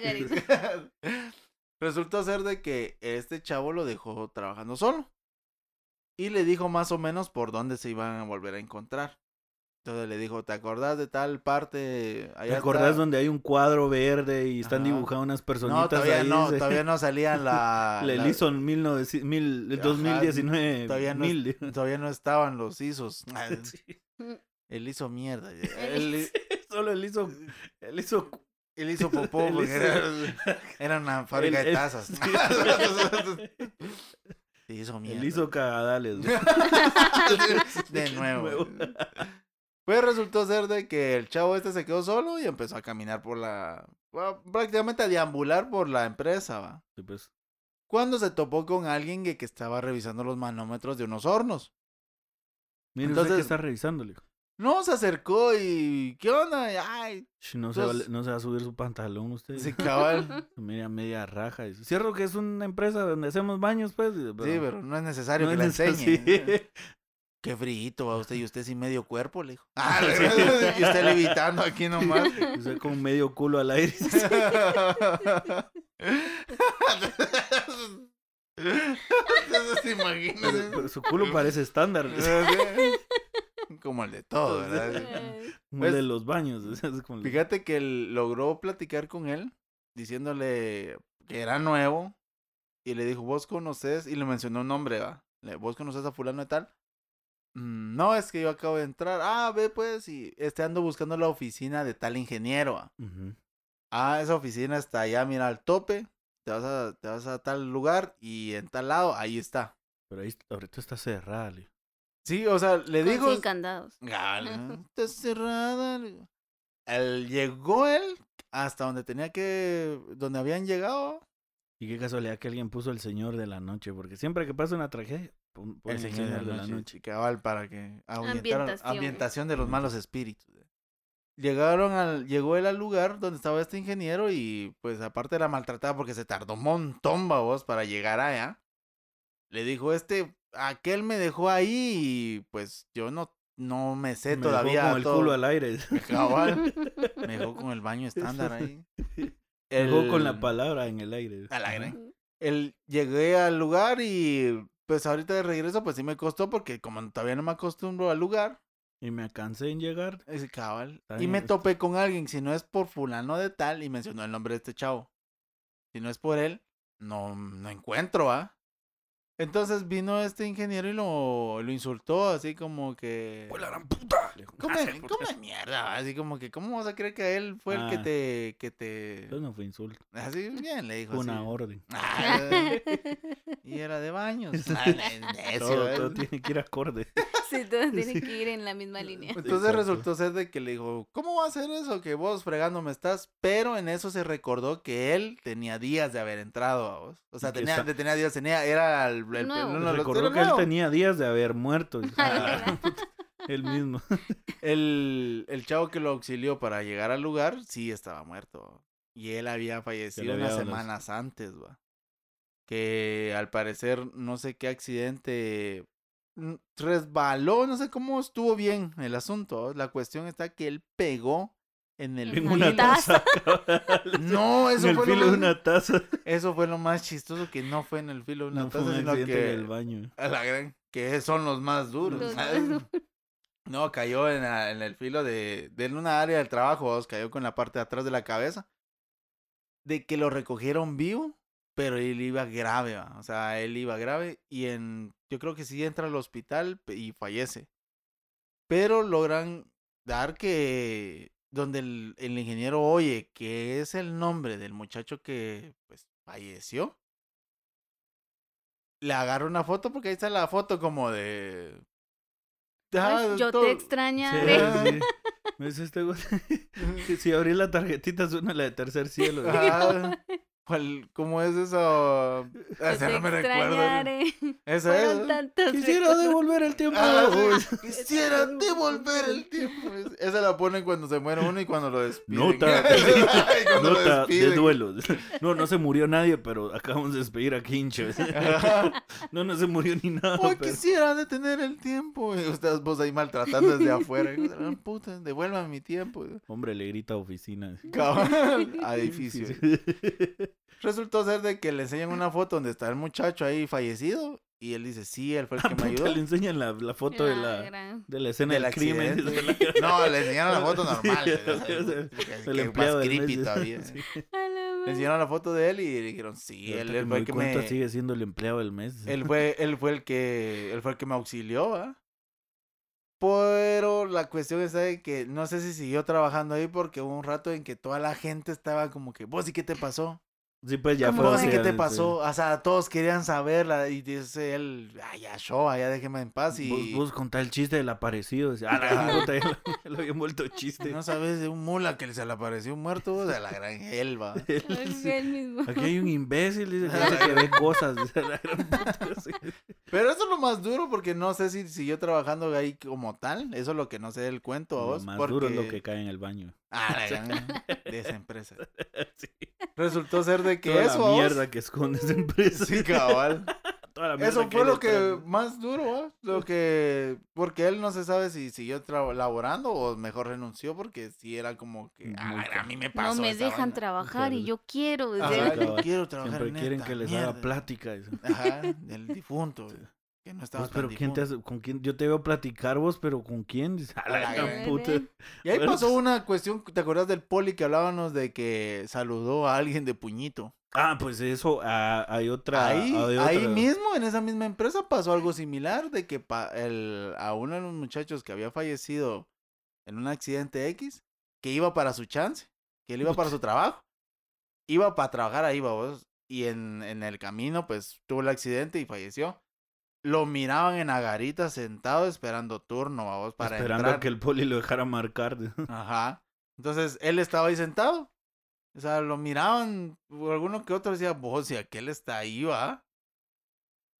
Cari. Resultó ser de que este chavo lo dejó trabajando solo. Y le dijo más o menos por dónde se iban a volver a encontrar. Entonces le dijo, ¿te acordás de tal parte? ¿Te acordás está". donde hay un cuadro verde y están Ajá. dibujando unas personitas No, todavía ahí? no, Ese- todavía no salían la... Le la- hizo en 1900 mil- Ajá, 2019. todavía no- mil. Todavía no estaban los ISOs. Sí. Él hizo mierda. Él, Solo él hizo. Él hizo. Él hizo popó Él porque hizo- era, era una fábrica Él- de él- tazas. Se hizo mierda. Él hizo cagadales. güey. de nuevo. Pues resultó ser de que el chavo este se quedó solo y empezó a caminar por la... bueno, prácticamente a deambular por la empresa, va. Sí, pues. Cuando se topó con alguien que, que estaba revisando los manómetros de unos hornos. Usted Entonces- que está revisándole. No, se acercó y... ¿Qué onda? Ay, No se, va, Entonces- no se va a subir su pantalón usted. sí, cabal. Media, media raja. Dice, Cierro que es una empresa donde hacemos baños, pues. Sí, pero no es necesario no que es la enseñe. sí. Qué frío va usted y usted sin medio cuerpo, le dijo. Ah, Sí. y usted levitando aquí nomás. Usted con medio culo al aire. Entonces, se pero su culo parece estándar. Como el de todo, ¿verdad? Ay, Como Pues, el de los baños. es como el- Fíjate que él logró platicar con él, diciéndole que era nuevo. Y le dijo, vos conoces, y le mencionó un nombre, va. Le- ¿Vos conoces a fulano y tal? "Mm, no, es que yo acabo de entrar. Ah, ve pues, y este ando buscando la oficina de tal ingeniero. va. Ah, esa oficina está allá, mira, al tope. Te vas a, te vas a tal lugar y en tal lado, ahí está. Pero ahí ahorita está cerrada. le digo. Sí, o sea, le con dijo... sin candados. Está cerrada. Él llegó él hasta donde tenía que, donde habían llegado. Y qué casualidad que alguien puso el señor de la noche. Porque siempre que pasa una tragedia, pon- El señor de la noche. Cabal para que Ambientación. ambientación de los malos espíritus. Llegaron al, llegó él al lugar donde estaba este ingeniero y pues aparte era maltratada porque se tardó un montón, babos, para llegar allá. Le dijo este, aquel me dejó ahí y pues yo no, no me sé Me dejó todavía. con el todo". culo al aire. Cabal. Me dejó con el baño estándar ahí. Me dejó con la palabra en el aire. Al aire. El, llegué al lugar y pues ahorita de regreso pues sí me costó porque como todavía no me acostumbro al lugar, Y me cansé en llegar. ese cabal. Y me topé con alguien, si no es por fulano de tal, y mencionó el nombre de este chavo. Si no es por él, no, no encuentro, ¿ah? Entonces vino este ingeniero y lo, lo insultó así como que... ¡Pues la gran puta! "Ah, puta". come mierda, así como que, ¿cómo vas a creer que él fue el que Ah. te, que te, Eso no fue insulto. así bien, le dijo así. una orden. Ah, y era de baños. Ah, necio, Todo, ¿eh? todo tiene que ir acorde. Sí, todos tienen Sí. que ir en la misma línea. Entonces Exacto. resultó ser de que le dijo, ¿cómo va a ser eso que vos fregándome estás? Pero en eso se recordó que él tenía días de haber entrado a vos. O sea, tenía, está- tenía días, tenía, era el, el- Nuevo. los- Recordó que él tenía días de haber muerto. Y- Ah, mismo. el, el chavo que lo auxilió para llegar al lugar, sí estaba muerto. Y él había fallecido había unas semanas antes, va. Que al parecer, no sé qué accidente mm, resbaló, no sé cómo estuvo bien el asunto. La cuestión está que él pegó en el En En una taza. No, en eso el fue, filo lo de una taza. eso fue lo más chistoso que no fue en el filo de una No fue taza, un sino que en el baño. a la gran que son los más duros. Los ¿sabes? más No, cayó en, la- en el filo de, de una área del trabajo, vamos, cayó con la parte de atrás de la cabeza. De que lo recogieron vivo, pero él iba grave, va, o sea, él iba grave y en, yo creo que sí entra al hospital y fallece. Pero logran dar que, donde el, el ingeniero oye que es el nombre del muchacho que, pues, falleció. Le agarra una foto porque ahí está la foto como de... Ah, Pues, yo todo- te Sí, extrañaré. sí. Es este güey. Que si abrí la tarjetita suena la de tercer cielo. ¿Cuál- ¿Cómo es eso? Ese te no me recuerdo. Fueron es. Quisiera devolver el tiempo. Ah. Quisiera devolver el tiempo. Esa la ponen cuando se muere uno y cuando lo despiden. Nota. Nota de duelo. No, no se murió nadie, pero acabamos de despedir a Quincho. No, no se murió ni nada. Pero- quisiera detener el tiempo. Y ustedes vos ahí maltratando desde afuera. Puta, devuélvame mi tiempo. Hombre, le grita a oficina. A edificio. Resultó ser de que le enseñan una foto donde está el muchacho ahí fallecido. Y él dice, sí, él fue el que me ayudó. Le enseñan la, la foto de la, gran- de la escena Del del, crimen. No, le enseñaron la foto normal. Sí, o sea, que- El que empleado más del creepy mes. todavía. Sí. La Le enseñaron la foto de él y le dijeron, sí, Y él, él que fue el que cuenta, me... sigue siendo el empleado del mes. Él fue, él fue el que, él fue el que me auxilió, ¿va? Pero la cuestión es de que no sé si siguió trabajando ahí porque hubo un rato en que toda la gente estaba como que, vos y qué te pasó, Sí, pues ya ¿Cómo fue. qué te sí. pasó, o sea, todos querían saberla y dice él, ay, ya show, ya déjeme en paz y Vos, vos contá el chiste del aparecido. Dice, ah, la gran puta, ya lo, lo habían vuelto chiste. no sabes de un mula que se le apareció un muerto, o sea, la gran elba. Sí. Él mismo. Aquí hay un imbécil, dice que, ve cosas. dice, la gran puta. Pero eso es lo más duro porque no sé si siguió trabajando ahí como tal, eso es lo que no sé del cuento a Lo vos. más porque... duro es lo que cae en el baño. Ah, la gran- de esa empresa. Sí. Resultó ser de que Toda eso. la ¿vos? mierda que esconde esa empresa. Sí, cabal. Toda la mierda Eso fue lo que detrás. más duro. Lo que. Porque él no se sabe si siguió laborando o mejor renunció porque sí era como que. "Ah, a mí me No pasó. me esa dejan vaina". trabajar y yo quiero. Ajá. yo quiero trabajar Siempre en quieren que les mierda. haga plática. dice. Ajá, del difunto. Que no estaba Vos, pero tan ¿quién te difunto. hace, con quién? Yo te veo platicar vos, pero ¿con quién? Dice, a la la gran gran puta. Y ahí Bueno, pasó pues- una cuestión. ¿Te acuerdas del poli que hablábamos de que saludó a alguien de puñito? Ah, pues eso, ah, hay otra. Ahí, hay ahí mismo, en esa misma empresa, pasó algo similar de que pa- el, a uno de los muchachos que había fallecido en un accidente X, que iba para su chance, que él iba para su trabajo, iba para trabajar ahí, vos, y en, en el camino, pues, tuvo el accidente y falleció. Lo miraban en Agarita sentado esperando turno, vos, para Esperando entrar. a que el poli lo dejara marcar. Ajá. Entonces, él estaba ahí sentado. O sea, lo miraban, alguno que otro decía, vos, si aquel está ahí, va.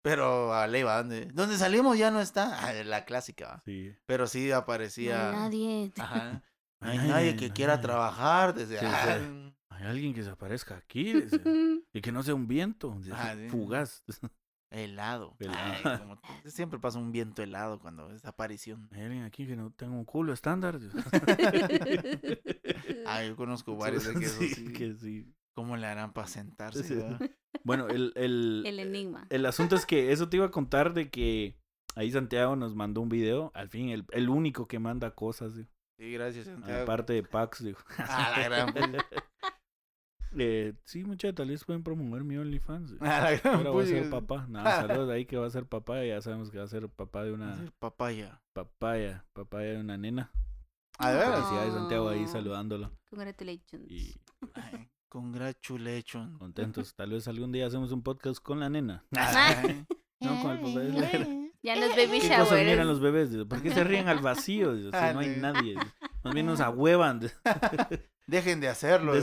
Pero a le iba, ¿dónde? ¿Dónde salimos ya no está? Ah, la clásica, va. Sí. Pero sí No hay aparecía. nadie. Ajá. No hay nadie que quiera trabajar desde. Sí, ah, sí. Hay alguien que se aparezca aquí y que no sea un viento. Ah, sí. Fugaz. helado. Helado. Ay, como- siempre pasa un viento helado cuando es aparición. Hay alguien aquí que no tenga un culo estándar. Ah, yo conozco varios de que eso Sí, sí. que sí. ¿Cómo le harán para sentarse? Sí. Bueno, el, el, El enigma. el asunto es que eso te iba a contar de que ahí Santiago nos mandó un video. Al fin, el, el único que manda cosas, digo, Sí, gracias, Santiago. aparte de Pax. Digo. Ah, la gran. Eh, sí, muchachos, tal vez pueden promover mi OnlyFans. Ah, Ahora va a ser papá. Nada, saludos ahí que va a ser papá. Ya sabemos que va a ser papá de una Papaya. papaya, papaya de una nena. A ver. Felicidades, Santiago, ahí saludándolo. Congratulations. Y Ay, Congratulations. contentos. Tal vez algún día hacemos un podcast con la nena. Ay. No, con el papá de la- Ya en los baby ¿Qué cosas miran los bebés? ¿Por qué se ríen al vacío? Si Ah, no hay nadie. Más bien nos ahuevan. Dejen de hacerlo.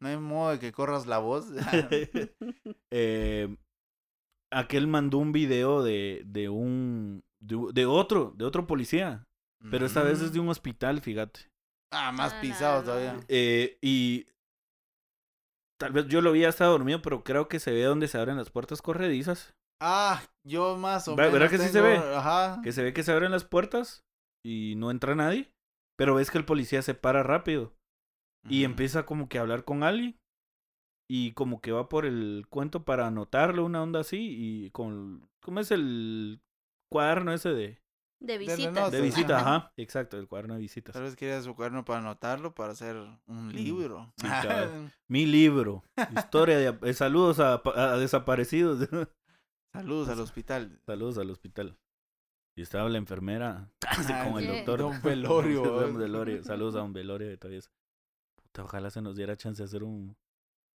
No hay modo de que corras la voz. Eh, aquel mandó un video de, de un de, de otro, de otro policía. Pero esta vez es de un hospital, fíjate. Ah, más Ah, pisado no, todavía. no. Eh, y tal vez yo lo vi hasta dormido, pero creo que se ve donde se abren las puertas corredizas. Ah, yo más o menos. ¿verdad que sí se ve? Ajá. Que se ve que se abren las puertas y no entra nadie. Pero ves que el policía se para rápido. Y empieza como que a hablar con alguien. Y como que va por el cuento para anotarle una onda así. Y con. ¿Cómo es el cuaderno ese de, De visitas. de visita? Ajá. Ajá. Exacto, el cuaderno de visitas. Tal vez quería su cuaderno para anotarlo, para hacer un libro. sí, cabal. Mi libro. Historia de. eh, saludos a, pa- a desaparecidos. Saludos al hospital. saludos al hospital. Y estaba la enfermera. Ah, como el doctor. Don Velorio, Don ¿va? Velorio. Saludos a Don Velorio de todavía. Puta, ojalá se nos diera chance de hacer un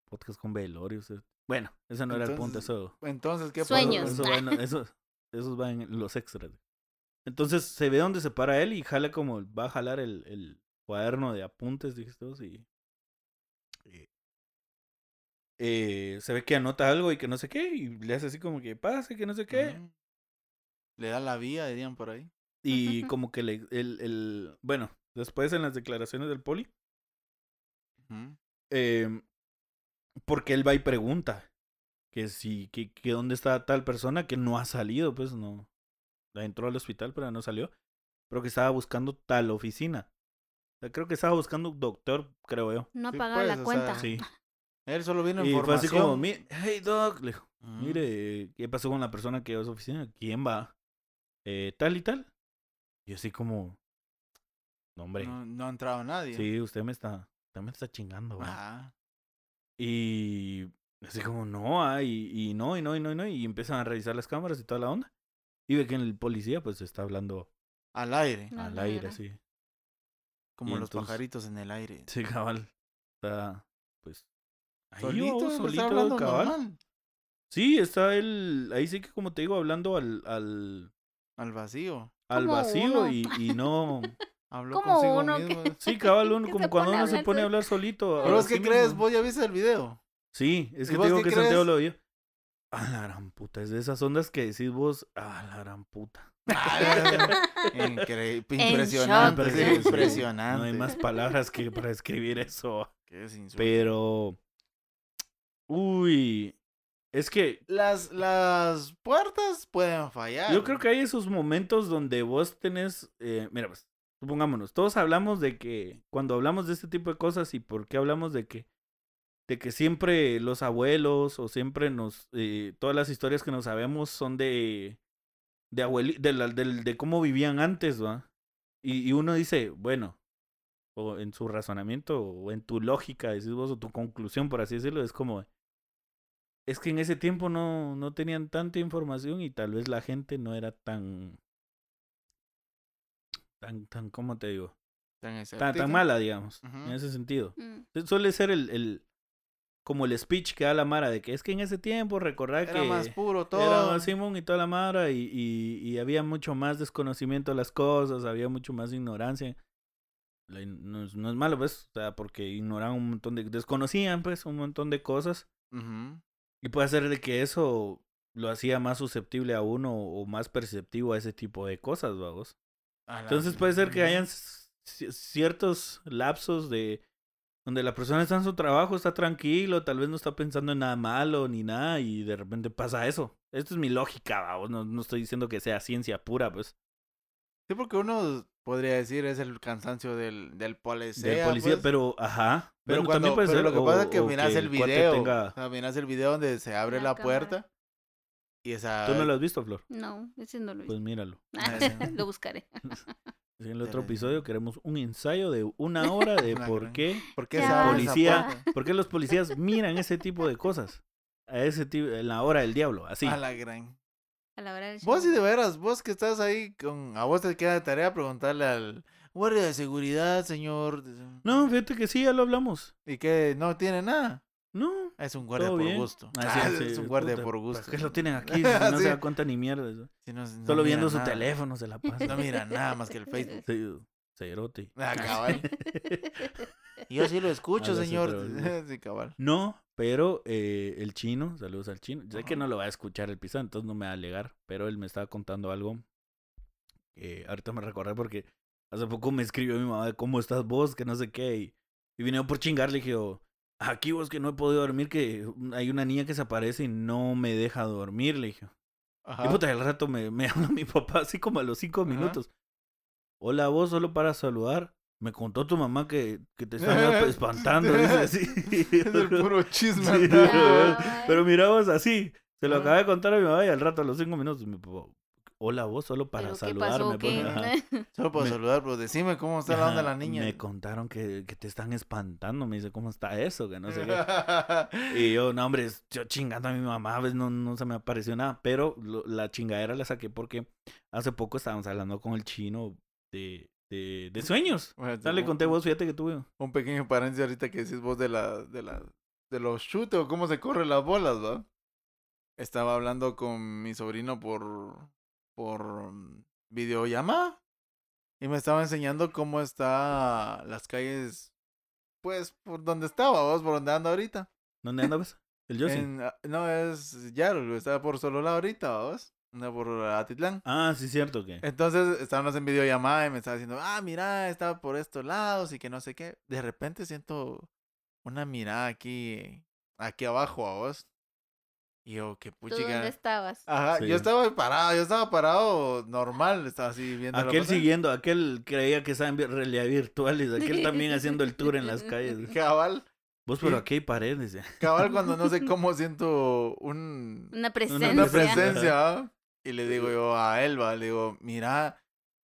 podcast con Velorio. o sea. Bueno, ese no era el punto. Eso, Entonces, ¿qué Sueños. Eso, en- eso- esos van en los extras. Entonces se ve dónde se para él y jala como va a jalar el, el cuaderno de apuntes, dijiste vos, y eh, se ve que anota algo y que no sé qué, y le hace así como que pase, que no sé qué. Le da la vía, dirían por ahí. y como que le, el, el, bueno, después en las declaraciones del poli, Eh, porque él va y pregunta que si, que, que dónde está tal persona que no ha salido, pues no, entró al hospital pero no salió, pero que estaba buscando tal oficina. O sea, creo que estaba buscando un doctor, creo yo. No ha Sí, pagado pues, la sea, cuenta. Sí. Él solo vino Y fue así información. como, "Mi- hey doc, le dijo, Ujú. mire, ¿qué pasó con la persona que va a su oficina? ¿Quién va? Eh, tal y tal. Y así como, no hombre, No, no ha entrado nadie. sí, usted me está, me está chingando. ¿va?". Ah, Y así como, no, ah, y, y no, y no, y no, y no, y empiezan a revisar las cámaras y toda la onda. Y ve que el policía pues está hablando al aire. No, al aire, así. Como Y los entonces- pajaritos en el aire. Sí, cabal. Está, pues, ahí Solito, solito, está hablando cabal. normal. Sí, está él, ahí sí que como te digo, hablando al, al, Al vacío. al vacío y, y no... Habló Como consigo uno que-. Sí, cabal, uno, como cuando uno se pone a hablar solito. Pero es que sí crees, mismo. vos ya viste el video. Sí, es ¿Y que te digo que crees? Santiago lo vio. A la gran puta, es de esas ondas que decís vos, a la gran puta. Incre- En impresionante, shock. sí, Sí, impresionante. No hay más palabras que para escribir eso. Qué insulto. Pero. Uy. Es que Las, las puertas pueden fallar. yo creo que hay esos momentos donde vos tenés. eh, mira, pues, supongámonos, todos hablamos de que. Cuando hablamos de este tipo de cosas y por qué hablamos de que. De que siempre los abuelos o siempre nos. eh, todas las historias que nos sabemos son de. De, abueli de, la- de cómo vivían antes, ¿va? Y, y uno dice, bueno, o en su razonamiento, o en tu lógica, decís vos, o tu conclusión, por así decirlo, es como, es que en ese tiempo no, no tenían tanta información y tal vez la gente no era tan, tan, tan, ¿cómo te digo? Tan, Tan, mala, digamos, en ese sentido. Mm. Suele ser el, el, como el speech que da la Mara de que es que en ese tiempo recordar Era que... más puro todo. Era más Simón y toda la mara y, y, y había mucho más desconocimiento de las cosas, había mucho más ignorancia. La no, es, no es malo, pues, o sea, porque ignoraban un montón de... desconocían, pues, un montón de cosas. Y puede ser de que eso lo hacía más susceptible a uno o más perceptivo a ese tipo de cosas, vamos. Entonces puede ser que hayan ci- ciertos lapsos de donde la persona está en su trabajo, está tranquilo, tal vez no está pensando en nada malo ni nada y de repente pasa eso. Esto es mi lógica, vamos, no, no estoy diciendo que sea ciencia pura, pues. Sí, porque uno podría decir es el cansancio del, del policía. del policía, pues. pero ajá. Pero, Bueno, cuando, también puede pero ser, lo que o- pasa es que miras el video. tenga- O sea, miras el video donde se abre La la, cámara. puerta. Y esa. ¿Tú no lo has visto, Flor? No, ese no lo he Pues míralo. Ah, lo buscaré. En el otro episodio queremos un ensayo de una hora de por qué ¿Por qué policía-? ¿Por qué los policías miran ese tipo de cosas? A ese tipo, en la hora del diablo, así. A la gran. A la hora del Vos sí show. de veras, vos que estás ahí con. A vos te queda de tarea preguntarle al guardia de seguridad, señor. No, fíjate que sí, ya lo hablamos. Y que no tiene nada. No. Es un guardia por bien. gusto. Ah, sí, Ah, sí, es un guardia puta, por ¿para gusto. qué lo tienen aquí? Si no Sí. se da cuenta ni mierda. eso. Si no- no Solo viendo su nada. teléfono se la pasa. No mira nada más que el Facebook. Sí, cerote. Ah, cabal. Yo sí lo escucho, señor. sí, cabal. No, pero eh, el chino, saludos al chino. Sé que no lo va a escuchar el pisado, entonces no me va a alegar. Pero él me estaba contando algo. que ahorita me recordé porque hace poco me escribió mi mamá de cómo estás vos, que no sé qué. Y, y vine por chingar, le dije, yo, aquí vos que no he podido dormir, que hay una niña que se aparece y no me deja dormir, le dije. Ajá. Y puta, al rato me, me habla mi papá así como a los cinco Ajá. minutos. Hola, vos solo para saludar. Me contó tu mamá que, que te están espantando, dice así. Es el puro chisme. Sí. Pero mirabas así. Se lo acabé de contar a mi mamá y al rato, a los cinco minutos, mi papá, hola vos, solo para ¿Pero qué saludarme. pasó? pues, ¿Qué? ajá. Solo para Me- saludar, pero decime cómo está la onda de la Ajá, niña. Me contaron que, que te están espantando. Me dice, ¿cómo está eso? Que no sé qué. Y yo, no, hombre, yo chingando a mi mamá, ¿ves? No, no se me apareció nada. Pero lo- la chingadera la saqué porque hace poco estábamos hablando con el chino de, de, de sueños. Bueno, Ya le conté vos, fíjate que tuve. Un pequeño paréntesis ahorita que decís vos de la, de la, de los chutes o cómo se corren las bolas, ¿va? Estaba hablando con mi sobrino por, por mm, videollamada y me estaba enseñando cómo está las calles, pues, por donde estaba, vos, por donde ando ahorita. ¿Dónde andabas? El Yossi. En, ah, no, es Yarul, estaba por Solola ahorita, vos. Anda por Atitlán. Ah, sí, cierto que. Entonces estábamos en videollamada y me estaba diciendo, ah, mira, estaba por estos lados y que no sé qué. De repente siento una mirada aquí, aquí abajo a vos. Y yo, qué ¿Tú dónde puchica. estabas? Ajá, Sí. yo estaba parado, yo estaba parado normal, estaba así viendo. Aquel siguiendo, aquel creía que estaba en realidad virtual y aquel también haciendo el tour en las calles. Cabal, Vos, pero aquí hay paredes. cabal cuando no sé cómo siento un, Una presencia. una presencia. ¿ah? Y le digo yo a Elba, le digo, mira,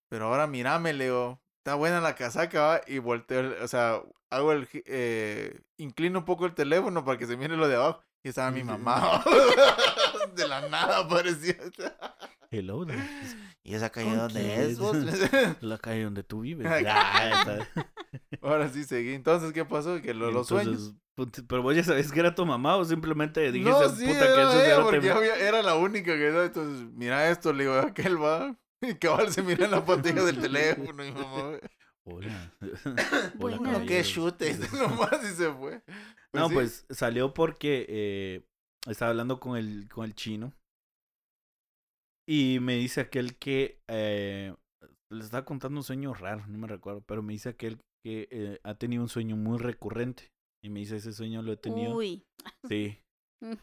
pero ahora mírame, le digo, está buena la casaca, ¿va? Y volteo, o sea, hago el, eh, inclino un poco el teléfono para que se mire lo de abajo. Y estaba mi mamá. de la nada parecía. Hello. there. ¿Y esa calle ¿Con dónde quién? es, vos? La calle donde tú vives. Ahora sí seguí. Entonces, ¿qué pasó? Que lo, los sueños. Puti- Pero vos ya sabés que era tu mamá o simplemente dijiste, No, sí, puta, que era eso ella, porque había- era la única que. Entonces, mira esto, le digo, aquel va. Y cabal se mira en la pantalla del teléfono y mamá. Hola. Bueno. No, qué caballeros. chute. Nomás y se fue. No, sí. pues salió porque eh, estaba hablando con el, con el chino. Y me dice aquel que eh, le estaba contando un sueño raro, no me recuerdo, pero me dice aquel que eh, ha tenido un sueño muy recurrente. Y me dice, ese sueño lo he tenido. Uy. Sí.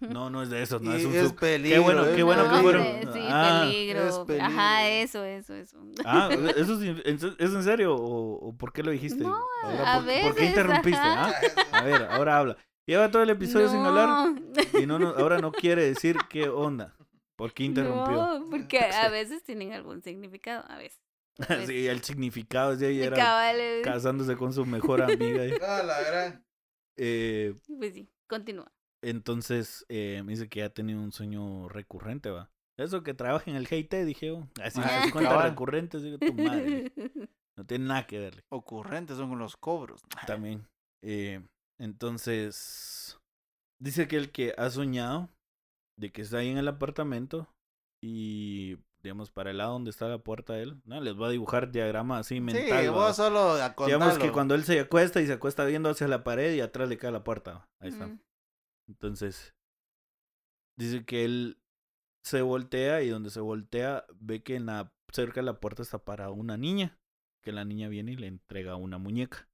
No, no es de esos, no Y es un es peligro. bueno, es qué bueno que No, fueron. hombre, Sí, Ah, peligro. es peligro. Ajá, eso, eso, eso. Ah, ¿eso es, en- ¿es en serio o, o por qué lo dijiste? No, Ahora, a ¿por, ¿Por qué interrumpiste? ah? A ver, ahora habla. Lleva todo el episodio sin hablar y no, no- ahora no quiere decir qué onda. ¿Por qué interrumpió? No, porque a veces tienen algún significado, a veces. sí, el significado de ella era casándose con su mejor amiga. y- Ah, la gran. Eh, Pues sí, continúa. Entonces eh, me dice que ha tenido un sueño recurrente, va. Eso que trabaja en el GIT, dije yo. Así Ah, me cuenta cabal. recurrente, digo, tu madre. No tiene nada que verle. Ocurrentes son con los cobros. También. Eh, entonces, dice que el que ha soñado de que está ahí en el apartamento y, digamos, para el lado donde está la puerta de él, ¿no? les va a dibujar diagrama así mental. Sí, vos solo a Digamos que cuando él se acuesta y se acuesta viendo hacia la pared y atrás le cae la puerta. Ahí está. Mm. Entonces, dice que él se voltea y donde se voltea ve que en la, cerca de la puerta está para una niña. Que la niña viene y le entrega una muñeca.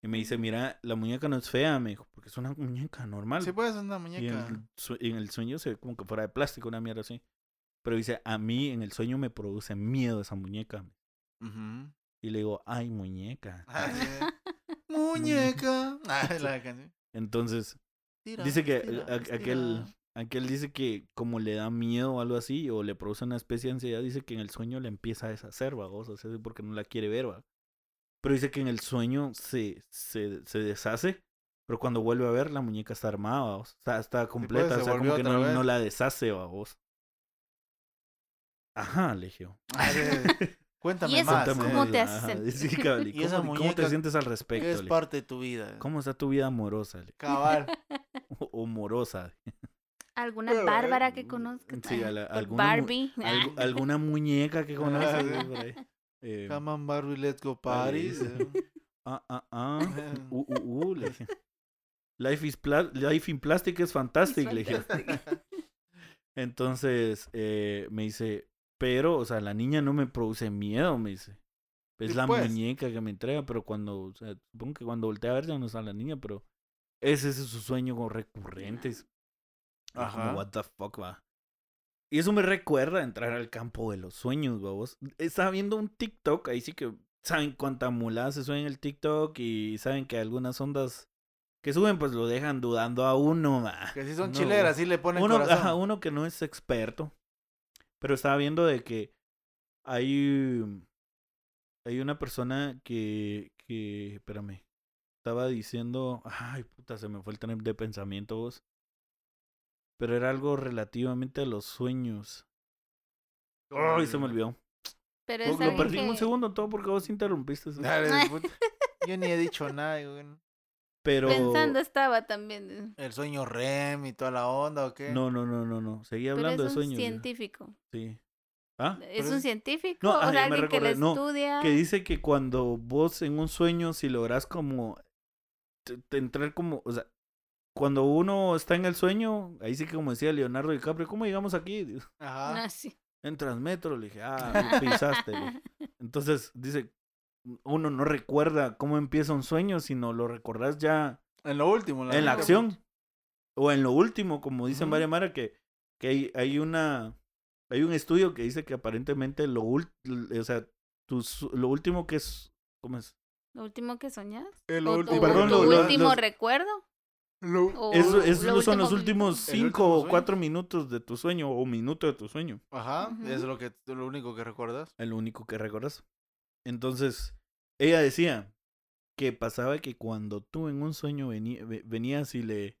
Y me dice, mira, la muñeca no es fea, me dijo, porque es una muñeca normal. Sí, pues, una y en muñeca. el, sue- en el sueño se ve como que fuera de plástico, una mierda así. Pero dice, a mí en el sueño me produce miedo esa muñeca. Y le digo, ay, muñeca. Muñeca. Ah, la canción. Entonces, Tira, Dice que tira, a- a- aquel, aquel dice que como le da miedo o algo así, o le produce una especie de ansiedad, dice que en el sueño le empieza a deshacer, va, o sea, así porque no la quiere ver, va. Pero dice que en el sueño se, se, se deshace, pero cuando vuelve a ver, la muñeca está armada, va, o sea, está completa, se o sea, como que no, no la deshace, va, vos. Ajá, le Cuéntame ¿Y eso más. cómo eh. te hace Ajá, sentir? sí, cabal, ¿y ¿Y esa cómo, cómo te sientes al ¿Qué respecto? es le dije? parte de tu vida? ¿Cómo está tu vida amorosa? le- Cabal. O, o morosa. ¿Alguna Pero, Bárbara eh, que conozcas? sí, a la- alguna mu- Barbie. Algu- Ah. alguna muñeca que Ah. Eh, Come on, Barbie, let's go parties. ah, ah, ah. Uh, uh, uh, le dije. Life, is pla- Life in Plastic es fantastic, le dije. Entonces eh, me dice, pero, o sea, la niña no me produce miedo, me dice. Es Sí, la pues. muñeca que me entrega, pero cuando, o sea, supongo que cuando voltea a ver ya no está la niña, pero ese es su sueño como recurrente. es- es como, Ajá. what the fuck, va. Y eso me recuerda entrar al campo de los sueños, babos. Estaba viendo un TikTok, ahí sí que saben cuánta mulada se sube en el TikTok y saben que algunas ondas que suben pues lo dejan dudando a uno. ma. Que si son No, chileras, sí le ponen uno, corazón. ajá, uno que no es experto. Pero estaba viendo de que hay, hay una persona que, que, espérame, estaba diciendo, ay puta, se me fue el tren de pensamiento vos. Pero era algo relativamente a los sueños. Ay, se me olvidó. Pero Lo, es lo alguien perdí un que- segundo todo porque vos interrumpiste. eso. Dale, puta. Yo ni he dicho nada, güey. Pero Pensando estaba también. El sueño REM y toda la onda, ¿o qué? no, no, no, no, no. Seguía Pero es hablando un de sueños. ya. científico. Sí. ¿Ah? ¿Es Pero un es- científico? No, o ah, sea, alguien que le no, estudia. Que dice que cuando vos en un sueño, si logras como te- te entrar como, o sea, cuando uno está en el sueño, ahí sí que como decía Leonardo DiCaprio, ¿cómo llegamos aquí? Ajá. Ah, sí. En Transmetro, le dije, ah, pisaste. Entonces dice, uno no recuerda cómo empieza un sueño, sino lo recordás ya En lo último. en la acción. O en lo último, como dicen varias Mara, que, que hay, hay una hay un estudio que dice que aparentemente lo ul- o sea, tu lo último que es ¿cómo es? ¿Lo último que soñás? En ¿O último. Perdón, tu lo- último los- recuerdo? Lo- ¿O Eso, lo son los último que- últimos El cinco último o cuatro minutos de tu sueño o un minuto de tu sueño. Ajá. Es lo, que, lo único que recuerdas. Es lo único que recuerdas. Entonces, ella decía que pasaba que cuando tú en un sueño venías y le,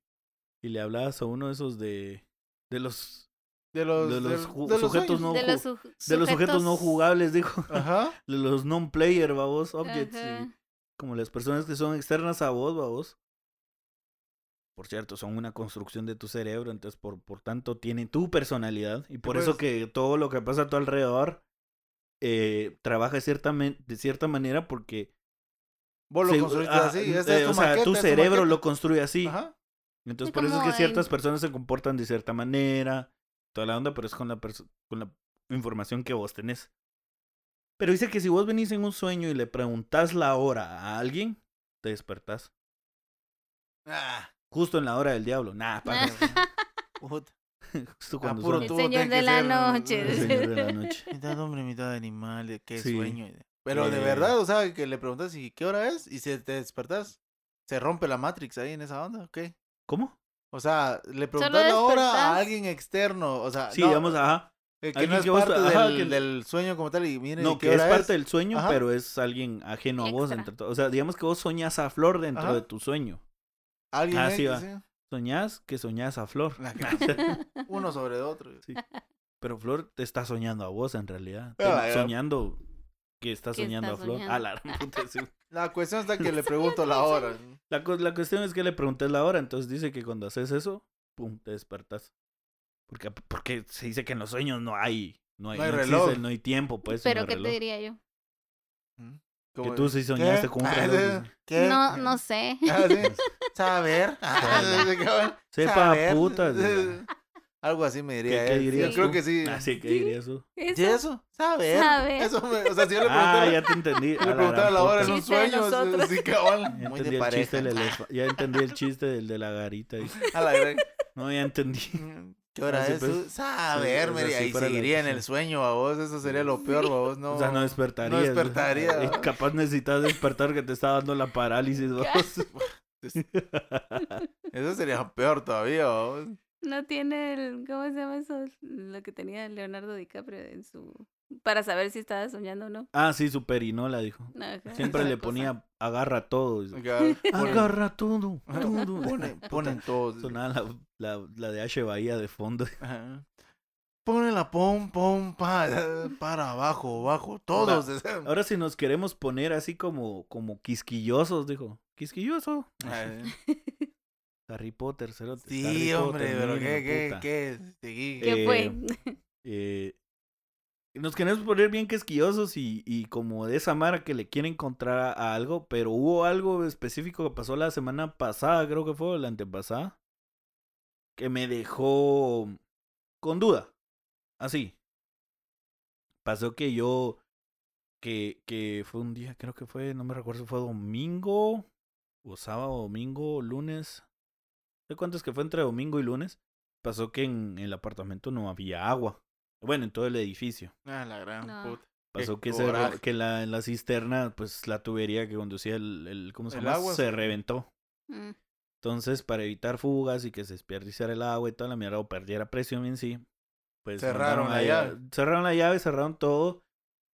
y le hablabas a uno de esos de, de los De los, De los de sujetos no de los, su- de los sujetos no jugables, dijo. Ajá. De los non-player, babos, objects. y como las personas que son externas a vos, babos. Por cierto, son una construcción de tu cerebro, entonces por, por tanto tienen tu personalidad. Y por eso pues. que todo lo que pasa a tu alrededor eh, trabaja de cierta manera porque... Vos lo construiste ah, así. eh, es tu o sea, maqueta, tu cerebro lo construye así. Ajá. Entonces por eso es que ciertas en- personas se comportan de cierta manera, toda la onda, pero es con la, con la información que vos tenés. Pero dice que si vos venís en un sueño y le preguntás la hora a alguien, te despertás. Ah, Justo en la hora del diablo. Nah, paja. puta. Justo cuando puro son El señor de la ser- noche. el señor de la noche. Mitad hombre, mitad animal. de Qué Sí. sueño. Pero de Eh. verdad, o sea, que le preguntas y qué hora es y si te despertas, se rompe la Matrix ahí en esa onda, ¿ok? ¿Cómo? O sea, le preguntas la hora despertás. a alguien externo, o sea, Sí, no, digamos, ajá. eh, que no es que vos- parte ajá, del, que- del sueño como tal y viene No, qué que es parte del sueño, Ajá. pero es alguien ajeno a vos. Entre o sea, digamos que vos soñás a Flor dentro Ajá. de tu sueño. Alguien Ah, sí, va. Soñás que soñás a Flor. La uno sobre otro. Sí. Pero Flor te está soñando a vos en realidad. Ah, soñando que está soñando está a Flor. soñando. A la gran puta, sí. La cuestión está que le pregunto la hora. La, cu- la cuestión es que le pregunté la hora, entonces dice que cuando haces eso, pum, te despertas. Porque, porque se dice que en los sueños no hay, no hay, No hay no reloj. existe, no hay tiempo, pues. Pero no hay ¿qué te diría yo? Que Como tú sí soñaste ¿qué? con un Ah, reloj. ¿Qué? No, no sé. Ah. Saber. Ah. Sepa puta. Algo así me diría ¿Qué- dirías Yo creo que sí. Ah, sí, ¿qué Sí. dirías tú? ¿Y eso? Saber. Saber. Eso me- o sea, si yo le Ah, preguntara, ya te entendí. A le la preguntara gran la hora en un sueño, sí, cabrón. Muy entendí, de el chiste pareja. del elefa- ya entendí el chiste del de la garita. A la gran- No, ya entendí. ¿Qué hora Así es? pues. Saber, Sí, Y la- seguiría en el sueño a vos. Eso sería lo peor, a vos. No, O sea, no despertaría. Capaz necesitas despertar que te está dando la parálisis. vos. Eso sería peor todavía, vos. No tiene el. ¿Cómo se llama eso? Lo que tenía Leonardo DiCaprio en su. Para saber si estaba soñando o no. ah, sí, su perinola, dijo. Ajá, Siempre esa le cosa. ponía agarra todo. Agarra todo. todo. Ponen, ponen todos. Sonaba la, la, la de H. Bahía de fondo. Ajá. Ponen la pom, pom, pa, para abajo, abajo, todos. Ahora si nos queremos poner así como, como quisquillosos, dijo. Quisquilloso. Harry Potter, cerote. Sí, Harry hombre, Potter, pero qué, qué, qué. ¿Qué Eh, fue? Eh, nos queremos poner bien quisquillosos y, y como de esa mara que le quiere encontrar a, algo, pero hubo algo específico que pasó la semana pasada, creo que fue, la antepasada, que me dejó con duda. Así. Pasó que yo, que, que fue un día, creo que fue, no me recuerdo fue domingo, o sábado, domingo, lunes. No sé cuánto es que fue entre domingo y lunes. Pasó que en el apartamento no había agua. Bueno, en todo el edificio. Ah, la gran No. puta. Pasó que, se, que la, en la cisterna, pues la tubería que conducía el, el ¿cómo se El llama? agua se reventó. Mm. Entonces, para evitar fugas y que se desperdiciara el agua y toda la mierda o perdiera presión en sí, pues Cerraron la a- llave. Cerraron la llave, cerraron todo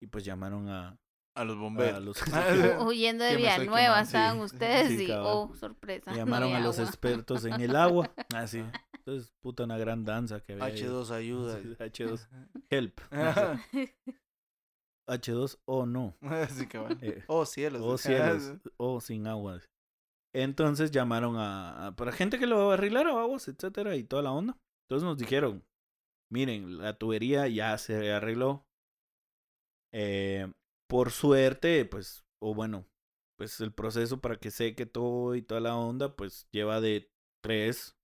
y pues llamaron a, A los a bomberos. los Huyendo de Villanueva estaban sí. ustedes Sí, y, oh, sorpresa. llamaron a los expertos en el agua. Así. Entonces, puta, una gran danza que había. ahí. H2 ayuda. Sí, H2 help. Ajá. H2 o no. Sí, cabal. Eh, Oh, cielos. o cielos. O sin agua. Entonces llamaron a, a- para gente que lo arreglara aguas, etcétera, y toda la onda. Entonces nos dijeron, miren, la tubería ya se arregló. Eh, por suerte, pues, o bueno, pues el proceso para que seque todo y toda la onda, pues lleva de 3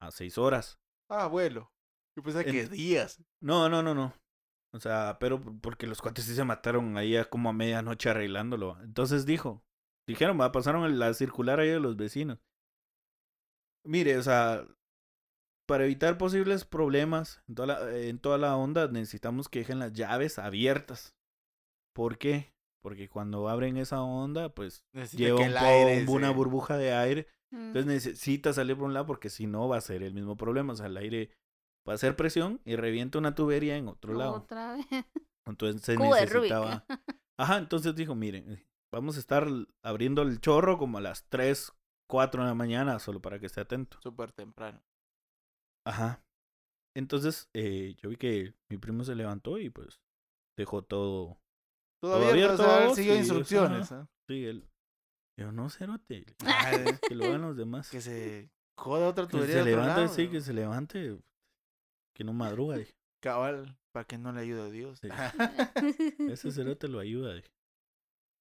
a 6 horas. Ah, abuelo. Yo que En- días. No, no, no, no. O sea, pero porque los cuates sí se mataron ahí a como a medianoche arreglándolo. Entonces dijo, dijeron, va, pasaron la circular ahí de los vecinos. Mire, o sea, para evitar posibles problemas en toda la, en toda la onda, necesitamos que dejen las llaves abiertas. ¿Por qué? Porque cuando abren esa onda, pues Necesita lleva que un aire una burbuja de aire. Entonces necesita salir por un lado porque si no va a ser el mismo problema. O sea, el aire va a hacer presión y revienta una tubería en otro lado. Otra vez. Entonces se necesitaba. Ajá, entonces dijo, miren, vamos a estar abriendo el chorro como a las 3, 4 de la mañana, solo para que esté atento. Súper temprano. Ajá. Entonces, eh, yo vi que mi primo se levantó y pues dejó todo. Todo Todo abierto, siguió sí, instrucciones. ¿eh? Sí, él. Yo no, cerote. Ay, Que lo hagan los demás. que se joda otra Que tubería se de otro levante, lado, sí, que se levante. Que no madruga. dije. Cabal, para que no le ayude a Dios. Sí. Ese cerote lo ayuda. dije.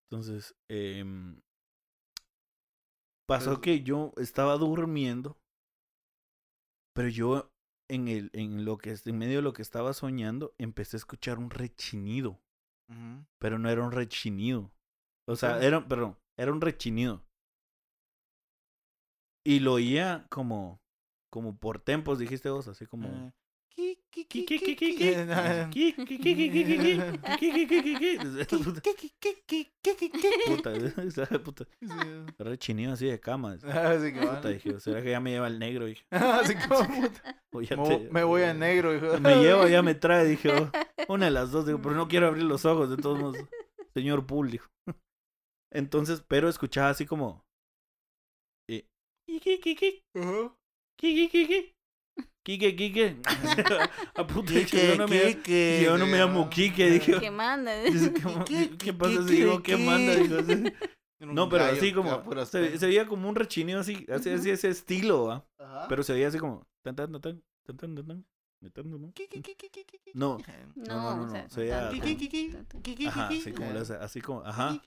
Entonces, em, pasó que yo estaba durmiendo, pero yo en el, en lo que en medio de lo que estaba soñando, empecé a escuchar un rechinido, pero no era un rechinido. O sea, ¿Cómo? era, perdón, era un rechinido. Y lo oía como, como por tempos, dijiste vos, así como... Rechinido así de cama. ¿será que ya me lleva el negro? Dije. Me voy a negro, hijo. Me lleva, ya me trae, dije. Una de las dos, digo, pero no quiero abrir los ojos, de todos modos. Señor Pool, dijo. Entonces, pero escuchaba así como. Eh, Quique, Quique. A puta, Quique, yo, no me, yo no me llamo Quique. Dije, ¿Qué manda? ¿Qué, pasa si digo qué manda? No, pero así como. Se, veía como un rechineo así, así, así ese estilo, ¿va? Ajá. Pero se veía así como. Tan, tan, tan, tan, tan, tan, tan. No, no, no, no, no, no. O sea, se veía, así como, así como, ajá,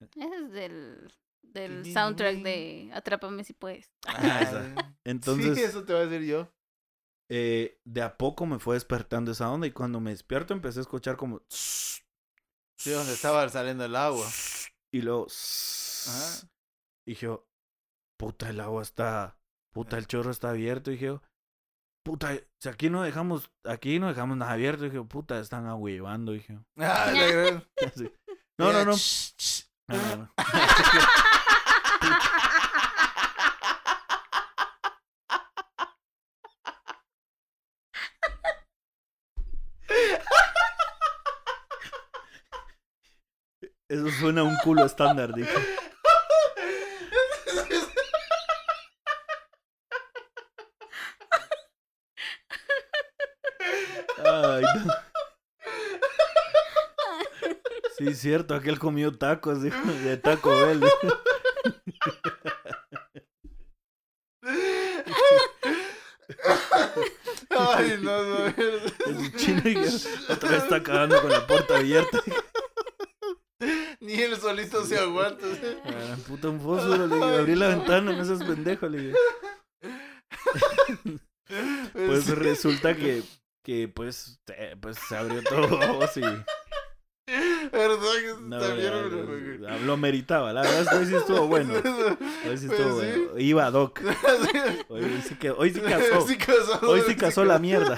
ese es del, del soundtrack de Atrápame si puedes. Ah, Entonces, Sí, eso te voy a decir yo. eh, de a poco me fue despertando esa onda y cuando me despierto empecé a escuchar como... Sí, donde estaba saliendo el agua. Y luego... Ajá. Y yo, puta, el agua está... Puta, el chorro está abierto. Y dije, puta, si aquí no dejamos... Aquí no dejamos nada abierto. Y dije, puta, están ahuevando. Dije, Ah, la gran- así. No, no, no. Eso suena a un culo estándar, dije. Ay, no. Sí, cierto, aquel comió tacos, dijo, de Taco Bell. Ay, no, no. El chino otra vez está cagando con la puerta abierta. Ni él solito se aguanta. Ah, puta, un fósforo, le dije, abrí la ventana, no seas pendejo, le dije. Pues resulta que, que pues, eh, pues se abrió todo y Lo meritaba, la verdad hoy sí estuvo bueno. Hoy sí Pues estuvo sí. bueno. Iba Doc. Hoy sí, que, hoy sí casó. Sí casó. Hoy sí casó la mierda.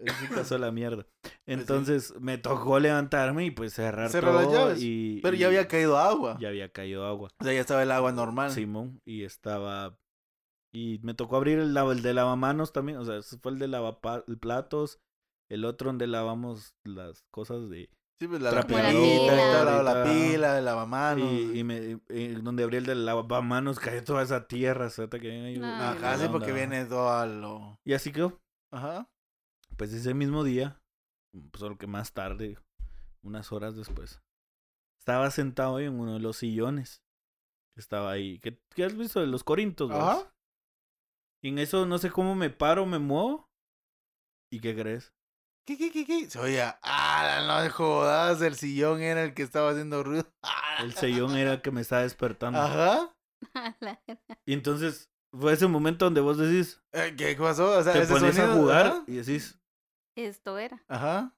Hoy sí casó la mierda. Entonces me tocó levantarme y pues cerrar las todo llaves. y Pero y ya había caído agua. ya había caído agua. O sea, ya estaba el agua normal. Simón y estaba y me tocó abrir el, el de lavamanos también, o sea, ese fue el de lavaplatos, el otro donde lavamos las cosas de Sí, pues la la, la pila, el lavamanos. y, y me eh, donde abrí el de lavamanos cayó toda esa tierra, ¿sabes? que ahí, Ah, Ajá, sí, porque viene todo a lo... Y así quedó. Ajá. Pues ese mismo día, pues solo que más tarde, unas horas después, estaba sentado ahí en uno de los sillones. que Estaba ahí. ¿Qué, qué has visto de los corintos? vos? Ajá. Y en eso no sé cómo me paro, me muevo. ¿Y qué crees? ¿Qué, qué, qué, qué? Se oía, ah, no jodas, el sillón era el que estaba haciendo ruido. El sellón era el que me estaba despertando. Ajá. Y entonces fue ese momento donde vos decís, Eh, ¿Qué pasó? O sea, te ese pones a jugar y decís, Esto era. Ajá.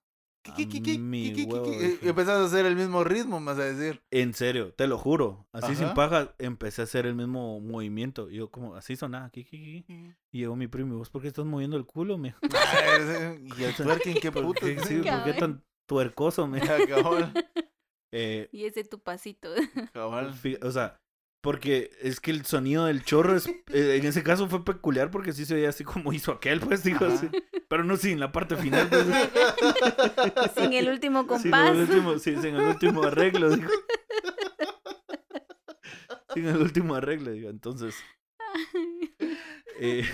Empezás a hacer el mismo ritmo, me vas a decir. en serio, te lo juro. Así sin paja, empecé a hacer el mismo movimiento. Y yo como, así sonaba. ¿qué, qué, qué? Y llegó mi primo, ¿y vos por qué estás moviendo el culo, me? y el twerking, qué ¿Por puto. qué, sí, ¿por qué tan tuercoso, me? Cabal, Y ese tu pasito. cabal. O sea, porque es que el sonido del chorro es, eh, en ese caso fue peculiar porque sí se oía así como hizo aquel, pues digo Ajá. así. Pero no sin la parte final, pues. Sin el último Sin compás. el último, sí, sin el último arreglo, digo. Sin el último arreglo, digo. Entonces, eh,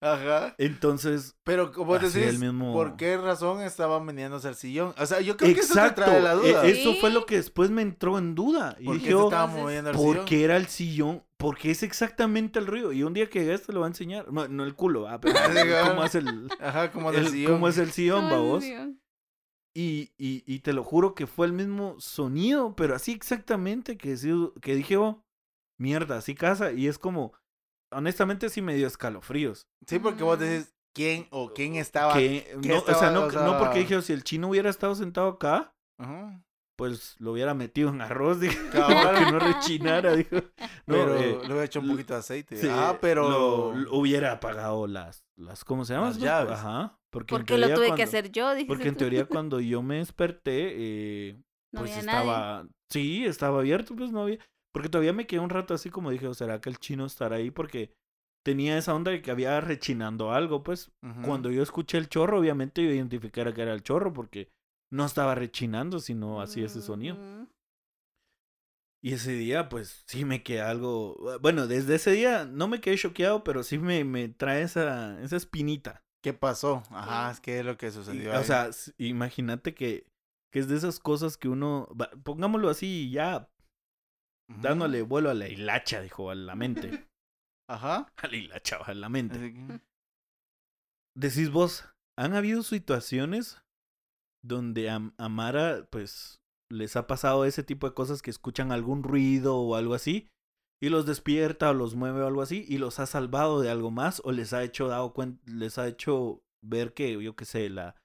Ajá. entonces, Pero como decís, el mismo- ¿por qué razón estaban vendiéndose el sillón? O sea, yo creo que eso te trae la duda. eh, Eso Sí. fue lo que después me entró en duda. Y ¿Por qué dije, se oh, estaba Entonces, moviendo el sillón? porque era el sillón, porque es exactamente el ruido. Y un día que llegue esto lo va a enseñar. No, no el culo, ah, pero cómo es el, Ajá, el- sillón. cómo es el sillón, babos. Y, y, y te lo juro que fue el mismo sonido, pero así exactamente que, que dije, oh, mierda, así casa. Y es como, honestamente sí me dio escalofríos. Sí, porque vos decís, ¿quién o quién estaba? que, ¿qué no, o sea, estaba- no, o sea- no porque dije, oh, si el chino hubiera estado sentado acá, Ajá. Pues lo hubiera metido en arroz, dije, para que no rechinara, dijo. No, pero eh, le hubiera hecho un poquito de aceite. sí, ah, pero... lo- lo hubiera apagado las, las, ¿cómo se llama? Las llaves. Ajá. Porque, lo tuve cuando- que hacer yo, dijiste Porque en teoría cuando yo me desperté, eh, No pues había nadie. estaba, sí, estaba abierto, pues no había, porque todavía me quedé un rato así como dije, "¿O ¿será que el chino estará ahí? Porque tenía esa onda de que había rechinando algo, pues cuando yo escuché el chorro, obviamente yo identificara que era el chorro, porque no estaba rechinando, sino hacía ese sonido. Mm, Y ese día, pues sí me quedé algo, bueno, desde ese día no me quedé choqueado, pero sí me, me trae esa, esa espinita. ¿Qué pasó? Ajá, es que es lo que Y, sucedió o sea, imagínate que, que es de esas cosas que uno, pongámoslo así, ya dándole vuelo a la hilacha, dijo, a la mente. Ajá. a la hilacha, a la mente. Que- Decís vos, ¿han habido situaciones donde a, a Mara, pues, les ha pasado ese tipo de cosas que escuchan algún ruido o algo así? Y los despierta o los mueve o algo así y los ha salvado de algo más o les ha hecho dado cuen- les ha hecho ver que, yo qué sé, la,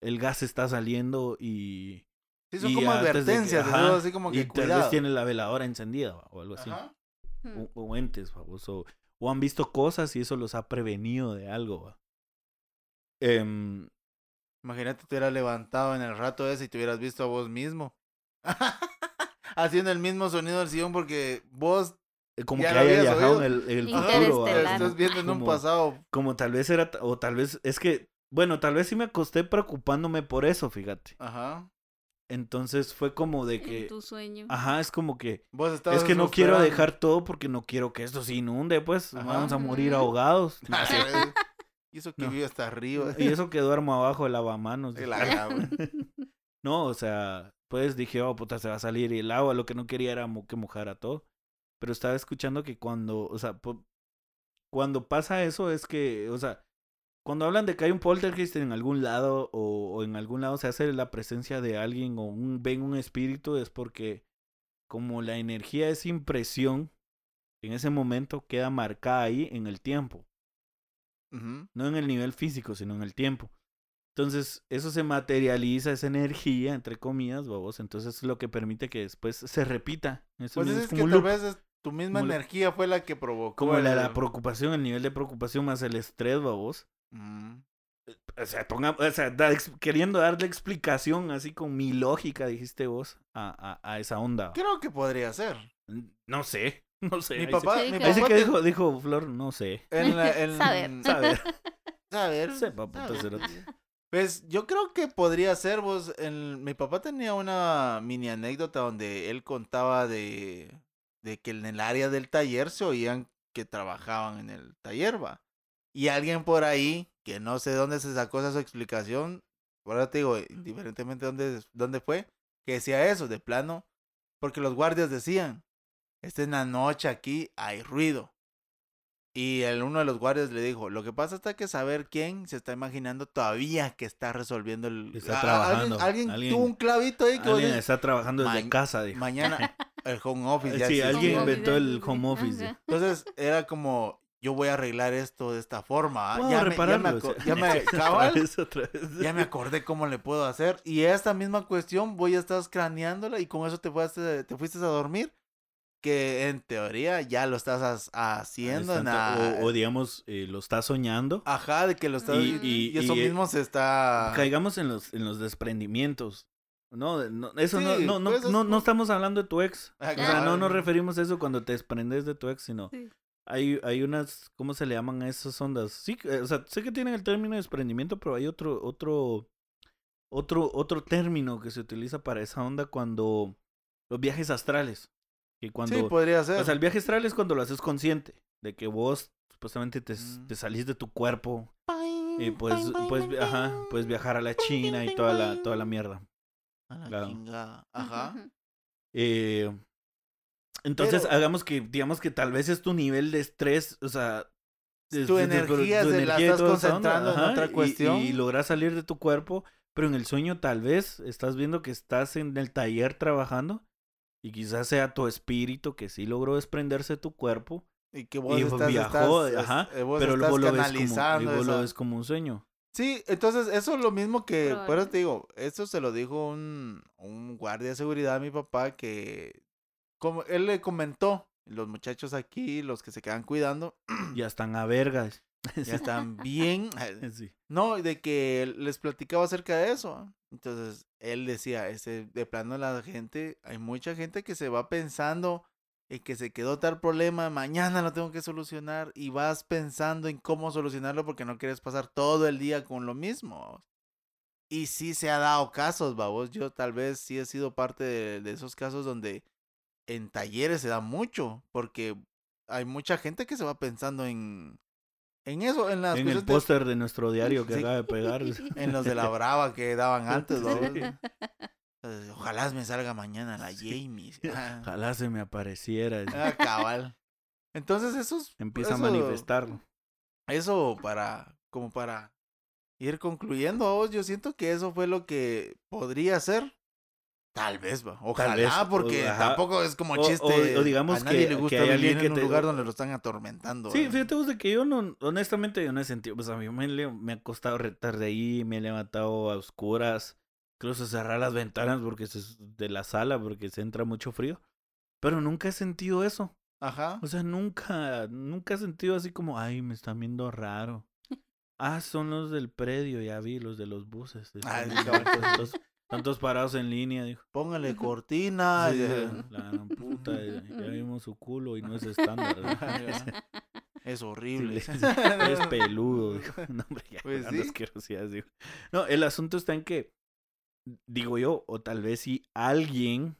el gas está saliendo y, Sí, son Y como antes de que- advertencias, ajá, ¿no? así como que y tal cuidado. vez tiene la veladora encendida o algo así. Ajá. mm. O, o entes, o, o han visto cosas y eso los ha prevenido de algo. va. Imagínate te hubieras levantado en el rato ese y te hubieras visto a vos mismo. Haciendo el mismo sonido del sillón porque vos eh, como Ya que haya habías viajado en el, en el futuro. estás viendo en un Como- pasado. Como tal vez era, o tal vez, es que, bueno, tal vez sí me acosté preocupándome por eso, fíjate. Ajá. Entonces fue como de En que, tu sueño. ajá, es como que, Vos estabas es que no quiero dejar todo porque no quiero que esto se inunde, pues, Ajá. vamos a morir ahogados. y eso que No. vive hasta arriba. Y eso que duermo abajo del lavamanos. El agua. No, o sea, pues dije, oh, puta, se va a salir y el agua, lo que no quería era que mojara todo. Pero estaba escuchando que cuando, o sea, cuando pasa eso es que, o sea, cuando hablan de que hay un poltergeist en algún lado o, o en algún lado se hace la presencia de alguien o un, ven un espíritu es porque como la energía es impresión, en ese momento queda marcada ahí en el tiempo No en el nivel físico, sino en el tiempo. Entonces, eso se materializa, esa energía, entre comillas, babos. Entonces, es lo que permite que después se repita. Eso Pues es es que tal vez es- tu misma Como lo- energía fue la que provocó. Como la, el- la preocupación, el nivel de preocupación más el estrés, babos. Ujú. O sea, ponga- o sea, da queriendo darle explicación así con mi lógica, dijiste vos, a, a, a esa onda. Creo que podría ser. No sé, no sé. Mi papá, Sí, mi papá que te- dijo, dijo Flor, no sé. en la- en- Saber. Saber. Saber. Sepa, puta saber. cerote. Pues yo creo que podría ser vos. El, mi papá tenía una mini anécdota donde él contaba de, de que en el área del taller se oían que trabajaban en el taller, va. Y alguien por ahí, que no sé dónde se sacó esa su explicación, ahora te digo, indiferentemente dónde, dónde fue, que decía eso, de plano, porque los guardias decían, esta es la noche aquí, hay ruido. Y el uno de los guardias le dijo, lo que pasa está que saber quién se está imaginando todavía que está resolviendo el... Está trabajando, Alguien, alguien alguien- tuvo un clavito ahí que Alguien está trabajando desde casa, dijo. mañana el home office ya Sí, existe". alguien inventó el home office. ajá. Entonces era como, yo voy a arreglar esto de esta forma. Ya, me, ya, me, ya me- cabal, ya me acordé cómo le puedo hacer. Y esta misma cuestión, voy a estar craneándola y con eso te fuiste, te fuiste a dormir. Que en teoría ya lo estás haciendo. o, o digamos, eh, lo está soñando. Ajá, de que lo estás. Y- Y, y- eso y- mismo se está. Caigamos en los, en los desprendimientos. No, eso no, Sí, no, no, pues no, no estamos hablando de tu ex. Ah, O sea, no nos referimos a eso cuando te desprendes de tu ex, sino Sí. hay, hay unas, ¿cómo se le llaman a esas ondas? Sí, o sea, sé que tienen el término de desprendimiento, pero hay otro, otro, otro, otro término que se utiliza para esa onda cuando los viajes astrales. Que cuando, Sí, podría ser. o sea, el viaje astral es cuando lo haces consciente, de que vos supuestamente te, Mm. te salís de tu cuerpo y ajá, puedes viajar a la China y toda la, toda la mierda. A la claro. chingada. Ajá. Eh, entonces, Pero- hagamos que, digamos que tal vez es tu nivel de estrés, o sea... es- Tu es- energía tu se la energía estás onda, concentrando en ajá, otra y- cuestión. Y, logras salir de tu cuerpo, pero en el sueño tal vez estás viendo que estás en el taller trabajando y quizás sea tu espíritu que sí logró desprenderse de tu cuerpo, Y que vos y estás, viajó, estás- ajá, eh, vos pero estás luego lo ves como, lo ves como un sueño. Sí, entonces eso es lo mismo que, por eso te digo, esto se lo dijo un, un guardia de seguridad a mi papá que, como él le comentó, los muchachos aquí, los que se quedan cuidando, Ya están a vergas. ya están bien, Sí. no, de que les platicaba acerca de eso, entonces él decía, ese, de plano la gente, hay mucha gente que se va pensando en que se quedó tal problema, mañana lo tengo que solucionar y vas pensando en cómo solucionarlo porque no quieres pasar todo el día con lo mismo. Y sí se ha dado casos, babos. Yo tal vez sí he sido parte de esos casos donde en talleres se da mucho porque hay mucha gente que se va pensando en, en eso, en las En el de- póster de nuestro diario que Sí. acaba de pegar. en los de la brava que daban antes, Sí. Ojalá me salga mañana la Jamie. Ah, Ojalá se me apareciera. ah, cabal. Entonces eso es Empieza eso- a manifestarlo. Eso para, como para ir concluyendo, vos, yo siento que eso fue lo que podría ser. Tal vez, va. Ojalá, vez, porque ajá. tampoco es como O- o- chiste. o digamos a nadie que- le que gusta hay vivir alguien que en un te- lugar donde lo están atormentando. Sí, fíjate vos de que yo no, honestamente yo no he sentido, pues a mí me, ha costado retar de ahí, me he levantado a oscuras, incluso cerrar las ventanas porque se, de la sala porque se entra mucho frío, pero nunca he sentido eso, Ajá. o sea, nunca, nunca he sentido así como, ay, me están viendo raro. Ah, son los del predio, ya vi, los de los buses. viendo cabal. Tantos, parados en línea, dijo. Póngale cortina. Sí, ya. la gran puta, ya, ya vimos su culo y no es estándar. Es Sí, horrible. le- Eres peludo, dijo. No, hombre, ya, Pues sí. asquerosidades, digo. No, el asunto está en que, digo yo, o tal vez si alguien,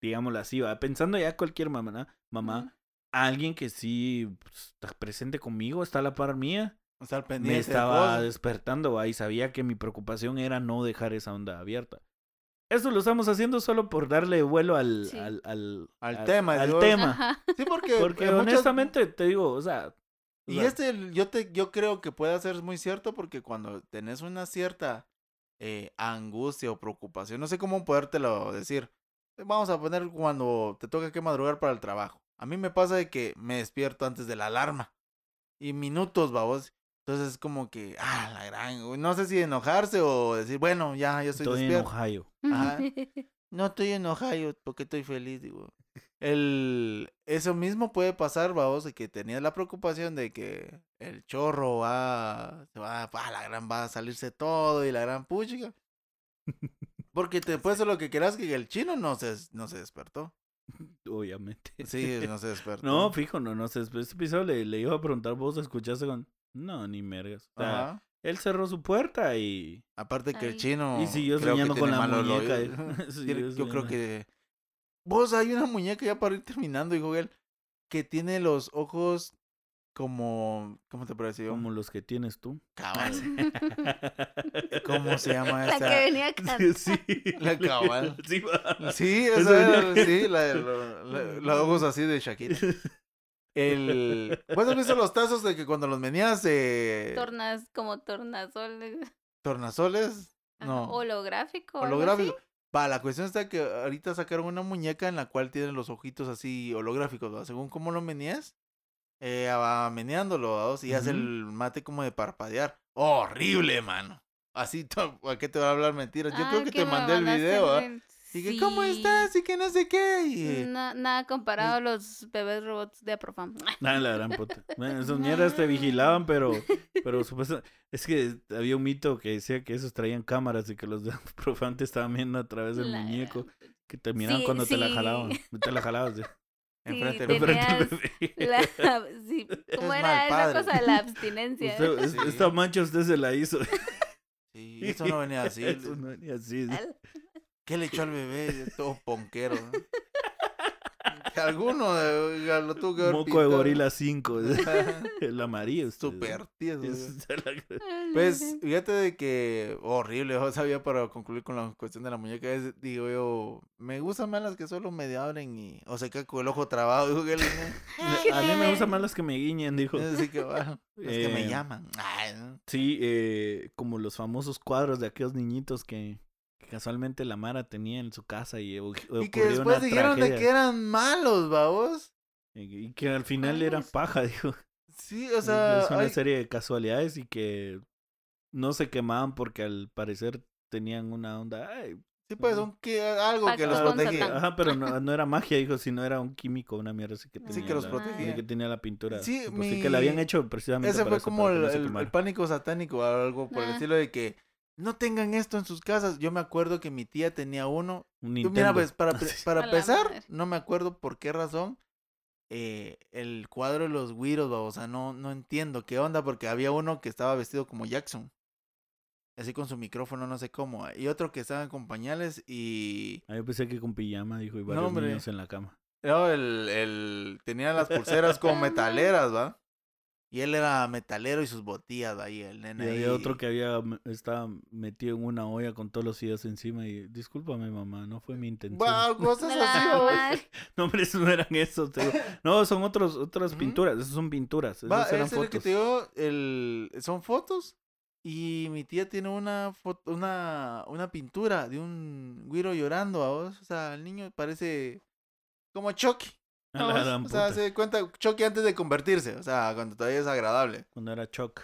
digámoslo así, va, pensando ya cualquier mamá, ¿no? mamá, alguien que sí pues, está presente conmigo, está a la par mía, Estar pendiente. me estaba despertando, va, y sabía que mi preocupación era no dejar esa onda abierta. Esto lo estamos haciendo solo por darle vuelo al, Sí. al, al, Al tema, al digo. tema. Ajá. Sí, porque. Porque muchas- honestamente te digo, o sea. o Y sea, este, yo te, yo creo que puede ser muy cierto porque cuando tenés una cierta eh, angustia o preocupación, no sé cómo podértelo decir. Vamos a poner cuando te toca que madrugar para el trabajo. A mí me pasa de que me despierto antes de la alarma. Y minutos, babos. Entonces es como que, ah, la gran. No sé si enojarse o decir, bueno, ya, yo estoy, Estoy en despierto. Ohio. Ajá. No estoy enojado porque estoy feliz, digo. El, eso mismo puede pasar, vamos, de que tenías la preocupación de que el chorro va, se va, va, la gran va a salirse todo y la gran puchica. Porque te puede hacer lo que quieras que el chino no se, no se despertó. Obviamente. Sí, no se despertó. No, fijo, no, no sé. Este episodio le, le iba a preguntar, ¿vos escuchaste con.? No, ni mergas. O sea, Ajá. él cerró su puerta y. Aparte que el chino. Y siguió soñando con la muñeca. Tiene- Yo creo que. Vos hay una muñeca ya para ir terminando, dijo él. Que tiene los ojos como. ¿Cómo te parece yo? Como los que tienes tú. Cabal. ¿Cómo se llama La esa? que venía acá. sí. La cabal. Sí, va. Sí, venía- sí, la, de lo- la- los ojos así de Shakira. El. ¿Vos has visto los tazos de que cuando los menías de Tornas, como tornasoles. tornasoles? Ajá, No. Holográfico. algo holográfico. Va, la cuestión está que ahorita sacaron una muñeca en la cual tiene los ojitos así holográficos, ¿va? Según cómo lo meneas, eh, va meneándolo, ¿va? y hace el mate como de parpadear. Horrible, mano. Así, ¿a qué te va a hablar mentiras? Yo creo que que te mandé el video, ¿ah? el- Y que, ¿cómo estás? Y que no sé qué. Y, Na- nada comparado a los bebés robots de Aprofam. Nada, la gran puta. Bueno, esas mierdas te vigilaban, pero, pero supuestamente, es que había un mito que decía que esos traían cámaras y que los de profantes estaban viendo a través del La muñeco, gran- que te miraban Sí, cuando te la jalaban, te la jalabas. de- enfrente Sí. La, sí, ¿Cómo Es era esa padre. cosa de la abstinencia? Usted- es- Sí. Esta mancha usted se la hizo. Sí, eso no venía así. Eso no venía así. ¿Qué le echó al bebé? Todo ponquero. ¿no? Que Alguno de- lo tuvo que haber Moco de gorila 5. El amarillo. Super tieso. Es- Pues fíjate de que horrible, o sabía para concluir con la cuestión de la muñeca, es, digo yo, me gustan más las que solo medio abren y, o se queda con el ojo trabado, digo que él, A mí me gustan más las que me guiñen, dijo. así que bueno, es que me Eh, llaman. Ay, ¿no? Sí, eh, como los famosos cuadros de aquellos niñitos que, que casualmente la Mara tenía en su casa y, Y que después una dijeron de que eran malos, babos. Y y que al final era Malos. paja, dijo. Sí, o sea, es una serie de casualidades y que no se quemaban porque al parecer tenían una onda. ay, sí, pues un que, algo que los protegía. Ajá, pero no, no era magia, dijo, sino era un químico, una mierda así que Sí, tenía. que los la- protegía. Que tenía la pintura. Sí, Pues sí, que la habían hecho precisamente Ese para fue eso, como para el, el- pánico satánico o algo por el estilo de que no tengan esto en sus casas. Yo me acuerdo que mi tía tenía uno Un Nintendo. Mira, pues para, para empezar, no me acuerdo por qué razón eh, el cuadro de los güiros, o sea, no, no entiendo qué onda, porque había uno que estaba vestido como Jackson, así con su micrófono, no sé cómo, y otro que estaba con pañales y... Ah, yo pensé que con pijama, dijo, y varios hombre. niños en la cama. No, el, el, tenía las pulseras como metaleras, ¿va? Y él era metalero y sus botillas. Y el Y nene ahí... había otro que había estaba metido en una olla con todos los fideos encima y discúlpame mamá, no fue mi intención. Wow, cosas así. No, hombre, esos no eran esos. te digo. No, son otros, otras pinturas, esas son pinturas, esas Va, eran ese es el que fotos. te digo, el, son fotos. Y mi tía tiene una foto, una, una pintura de un güiro llorando a vos. O sea, el niño parece como Chucky. O sea, se cuenta Chucky antes de convertirse. O sea, cuando todavía es agradable. Cuando era Choc,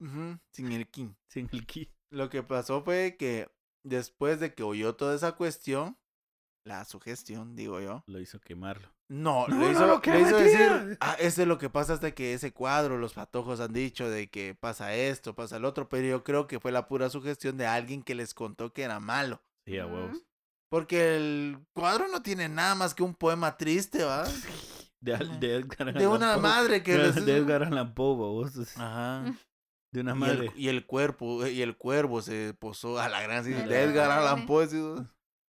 Ujú, Sin el king. sin el ki. Lo que pasó fue que después de que oyó toda esa cuestión, la sugestión, digo yo. Lo hizo quemarlo. No, No, le no hizo, lo le hizo decir, ah, eso es lo que pasa hasta que ese cuadro, los patojos han dicho de que pasa esto, pasa el otro, pero yo creo que fue la pura sugestión de alguien que les contó que era malo. Sí, a huevos. Porque el cuadro no tiene nada más que un poema triste, ¿va? De, Al- de Edgar De una Allan Poe. madre que de, les... de Edgar Allan Poe, babos, es- Ajá. De una Y madre. el, y el cuerpo, y el cuervo se posó a la gran de la Edgar Allan. Poe. sí,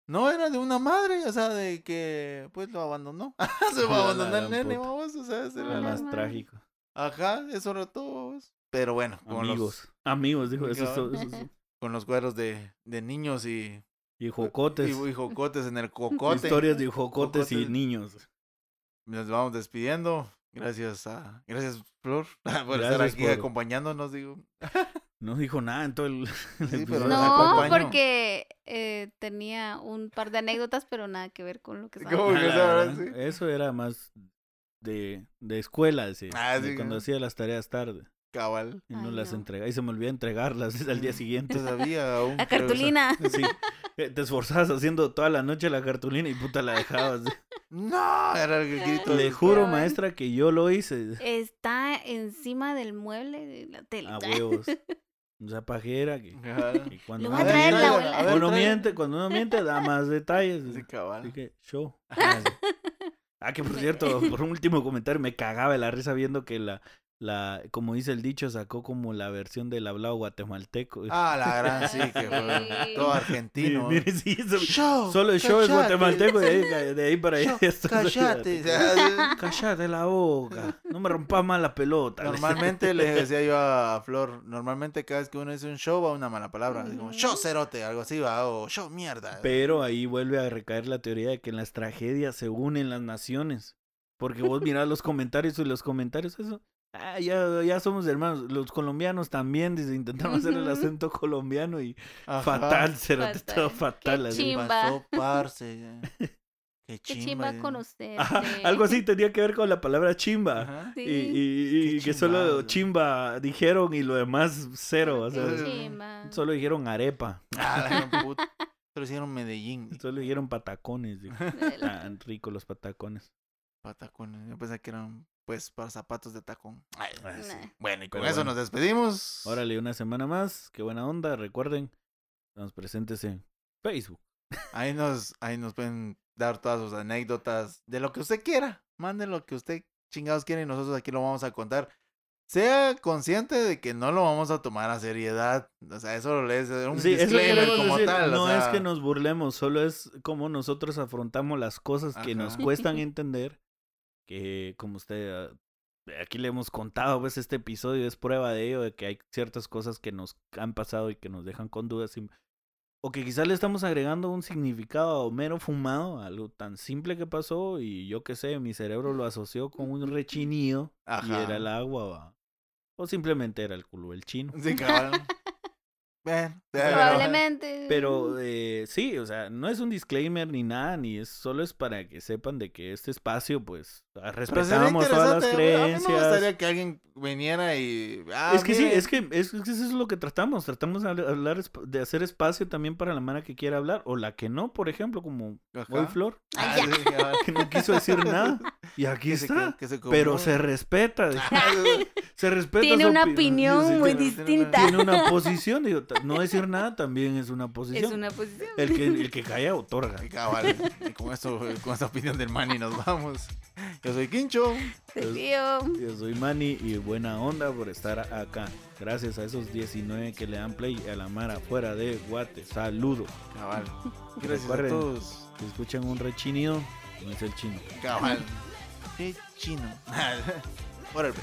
No, era de una madre, o sea, de que pues lo abandonó. se va a abandonar el nene, puta. vamos, o sea, Lo era más madre. trágico. Ajá, eso era todo. vamos. Pero bueno, con los, Amigos. Amigos, dijo. Eso es Cabal. todo, eso es- con los cuadros de, de niños y, Y jocotes. y, y jocotes en el cocote. Historias de jocotes y niños. Nos vamos despidiendo. Gracias a. Gracias, Flor, por estar aquí por- acompañándonos, digo. No dijo nada en todo el. el Sí, episodio. pero No, porque eh, tenía un par de anécdotas, pero nada que ver con lo que ¿Cómo estaba que Ah, sí? Eso era más de, de escuela, sí, Ah, de sí, cuando ¿no? hacía las tareas tarde. Cabal. Y no Ay, las no. entregaba. Y se me olvidó entregarlas al día siguiente. Todavía aún. La cartulina. Sí. Eh, Te esforzabas haciendo toda la noche la cartulina y puta la dejabas. No, era el grito. Le juro, maestra, que yo lo hice. Está encima del mueble de la tele. A huevos. O sea, pajera. Que, cuando, Lo uno va a traer la abuela. Ver, cuando, trae. miente, cuando uno miente, da más detalles. Sí, Así cabal. que, show. Ah. Ah, que por cierto, por un último comentario, me cagaba de la risa viendo que la, la, como dice el dicho, sacó como la versión del hablado guatemalteco. Ah, la gran, sí, que fue todo argentino. Mire, mire, sí, eso- Show, solo el show es callate. guatemalteco de ahí, de ahí para allá. Esto- Cállate. Cállate la boca. No me rompas más la pelota. Normalmente le decía yo a Flor, normalmente cada vez que uno dice un show va una mala palabra. así como, Ujú. show cerote, algo así va, o show mierda. Pero ahí vuelve a recaer la teoría de que en las tragedias se unen las naciones. Porque vos mirás los comentarios y los comentarios, eso. Ah, ya, ya somos hermanos. Los colombianos también, dice, intentaron hacer el acento colombiano y Ajá. fatal, cerote, Fatal. todo fatal. Qué así. ¿Qué chimba. pasó, parce? Qué Qué chimba. chimba eh. conocerte. Ajá, algo así tenía que ver con la palabra chimba. Sí. Y, y- y que solo chimba dijeron y lo demás cero. O sea, Qué es- chimba. solo dijeron arepa. Ah. Pero hicieron Medellín. Solo dijeron patacones. Tan ricos los patacones. Patacones. Yo pensé que eran, pues, para zapatos de tacón. Ay, sí. Nah. Bueno, y con Pero eso bueno. nos despedimos. Órale, una semana más. Qué buena onda. Recuerden, estamos presentes en Facebook. Ahí nos, ahí nos pueden dar todas sus anécdotas de lo que usted quiera. Manden lo que usted chingados quiera y nosotros aquí lo vamos a contar. Sea consciente de que no lo vamos a tomar a seriedad. O sea, eso lo es un Sí, disclaimer como decir, tal. o no es que nos burlemos, solo es como nosotros afrontamos las cosas que nos cuestan entender. Que como usted, ah, aquí le hemos contado, pues este episodio es prueba de ello, de que hay ciertas cosas que nos han pasado y que nos dejan con dudas. y- o que quizás le estamos agregando un significado mero fumado a algo tan simple que pasó y yo qué sé, mi cerebro lo asoció con un rechinido y era el agua. va. O simplemente era el culo del chino. Sí, cabal. Ven, Probablemente. Pero eh, sí, o sea, no es un disclaimer ni nada, ni es solo es para que sepan de que este espacio, pues, ah, respetamos todas las interesante, A mí me creencias. gustaría que alguien viniera y. ah, es que sí, es que, es, es que eso es lo que tratamos. Tratamos de hablar- de hacer espacio también para la mano que quiera hablar, o la que no, por ejemplo, como Ajá. hoy Flor, Ah, Ay, que no quiso decir nada. Y aquí Que se está. co- que se Pero se respeta. Se respeta. Tiene su una opi- opinión sí, muy tiene- distinta. Tiene una posición. Digo, no decir nada también es una posición. Es una posición. El que, el que calla otorga. Sí, cabal. Y con eso, con esa opinión del Manny nos vamos. Yo soy Quincho. Te tío. Yo soy Manny y buena onda por estar acá. Gracias a esos 19 que le dan play a la mara fuera de Guate. Saludo. Cabal. Gracias Recuerden. a todos. Si escuchan un rechinido, no es el chino. Cabal. Qué chino. Órale.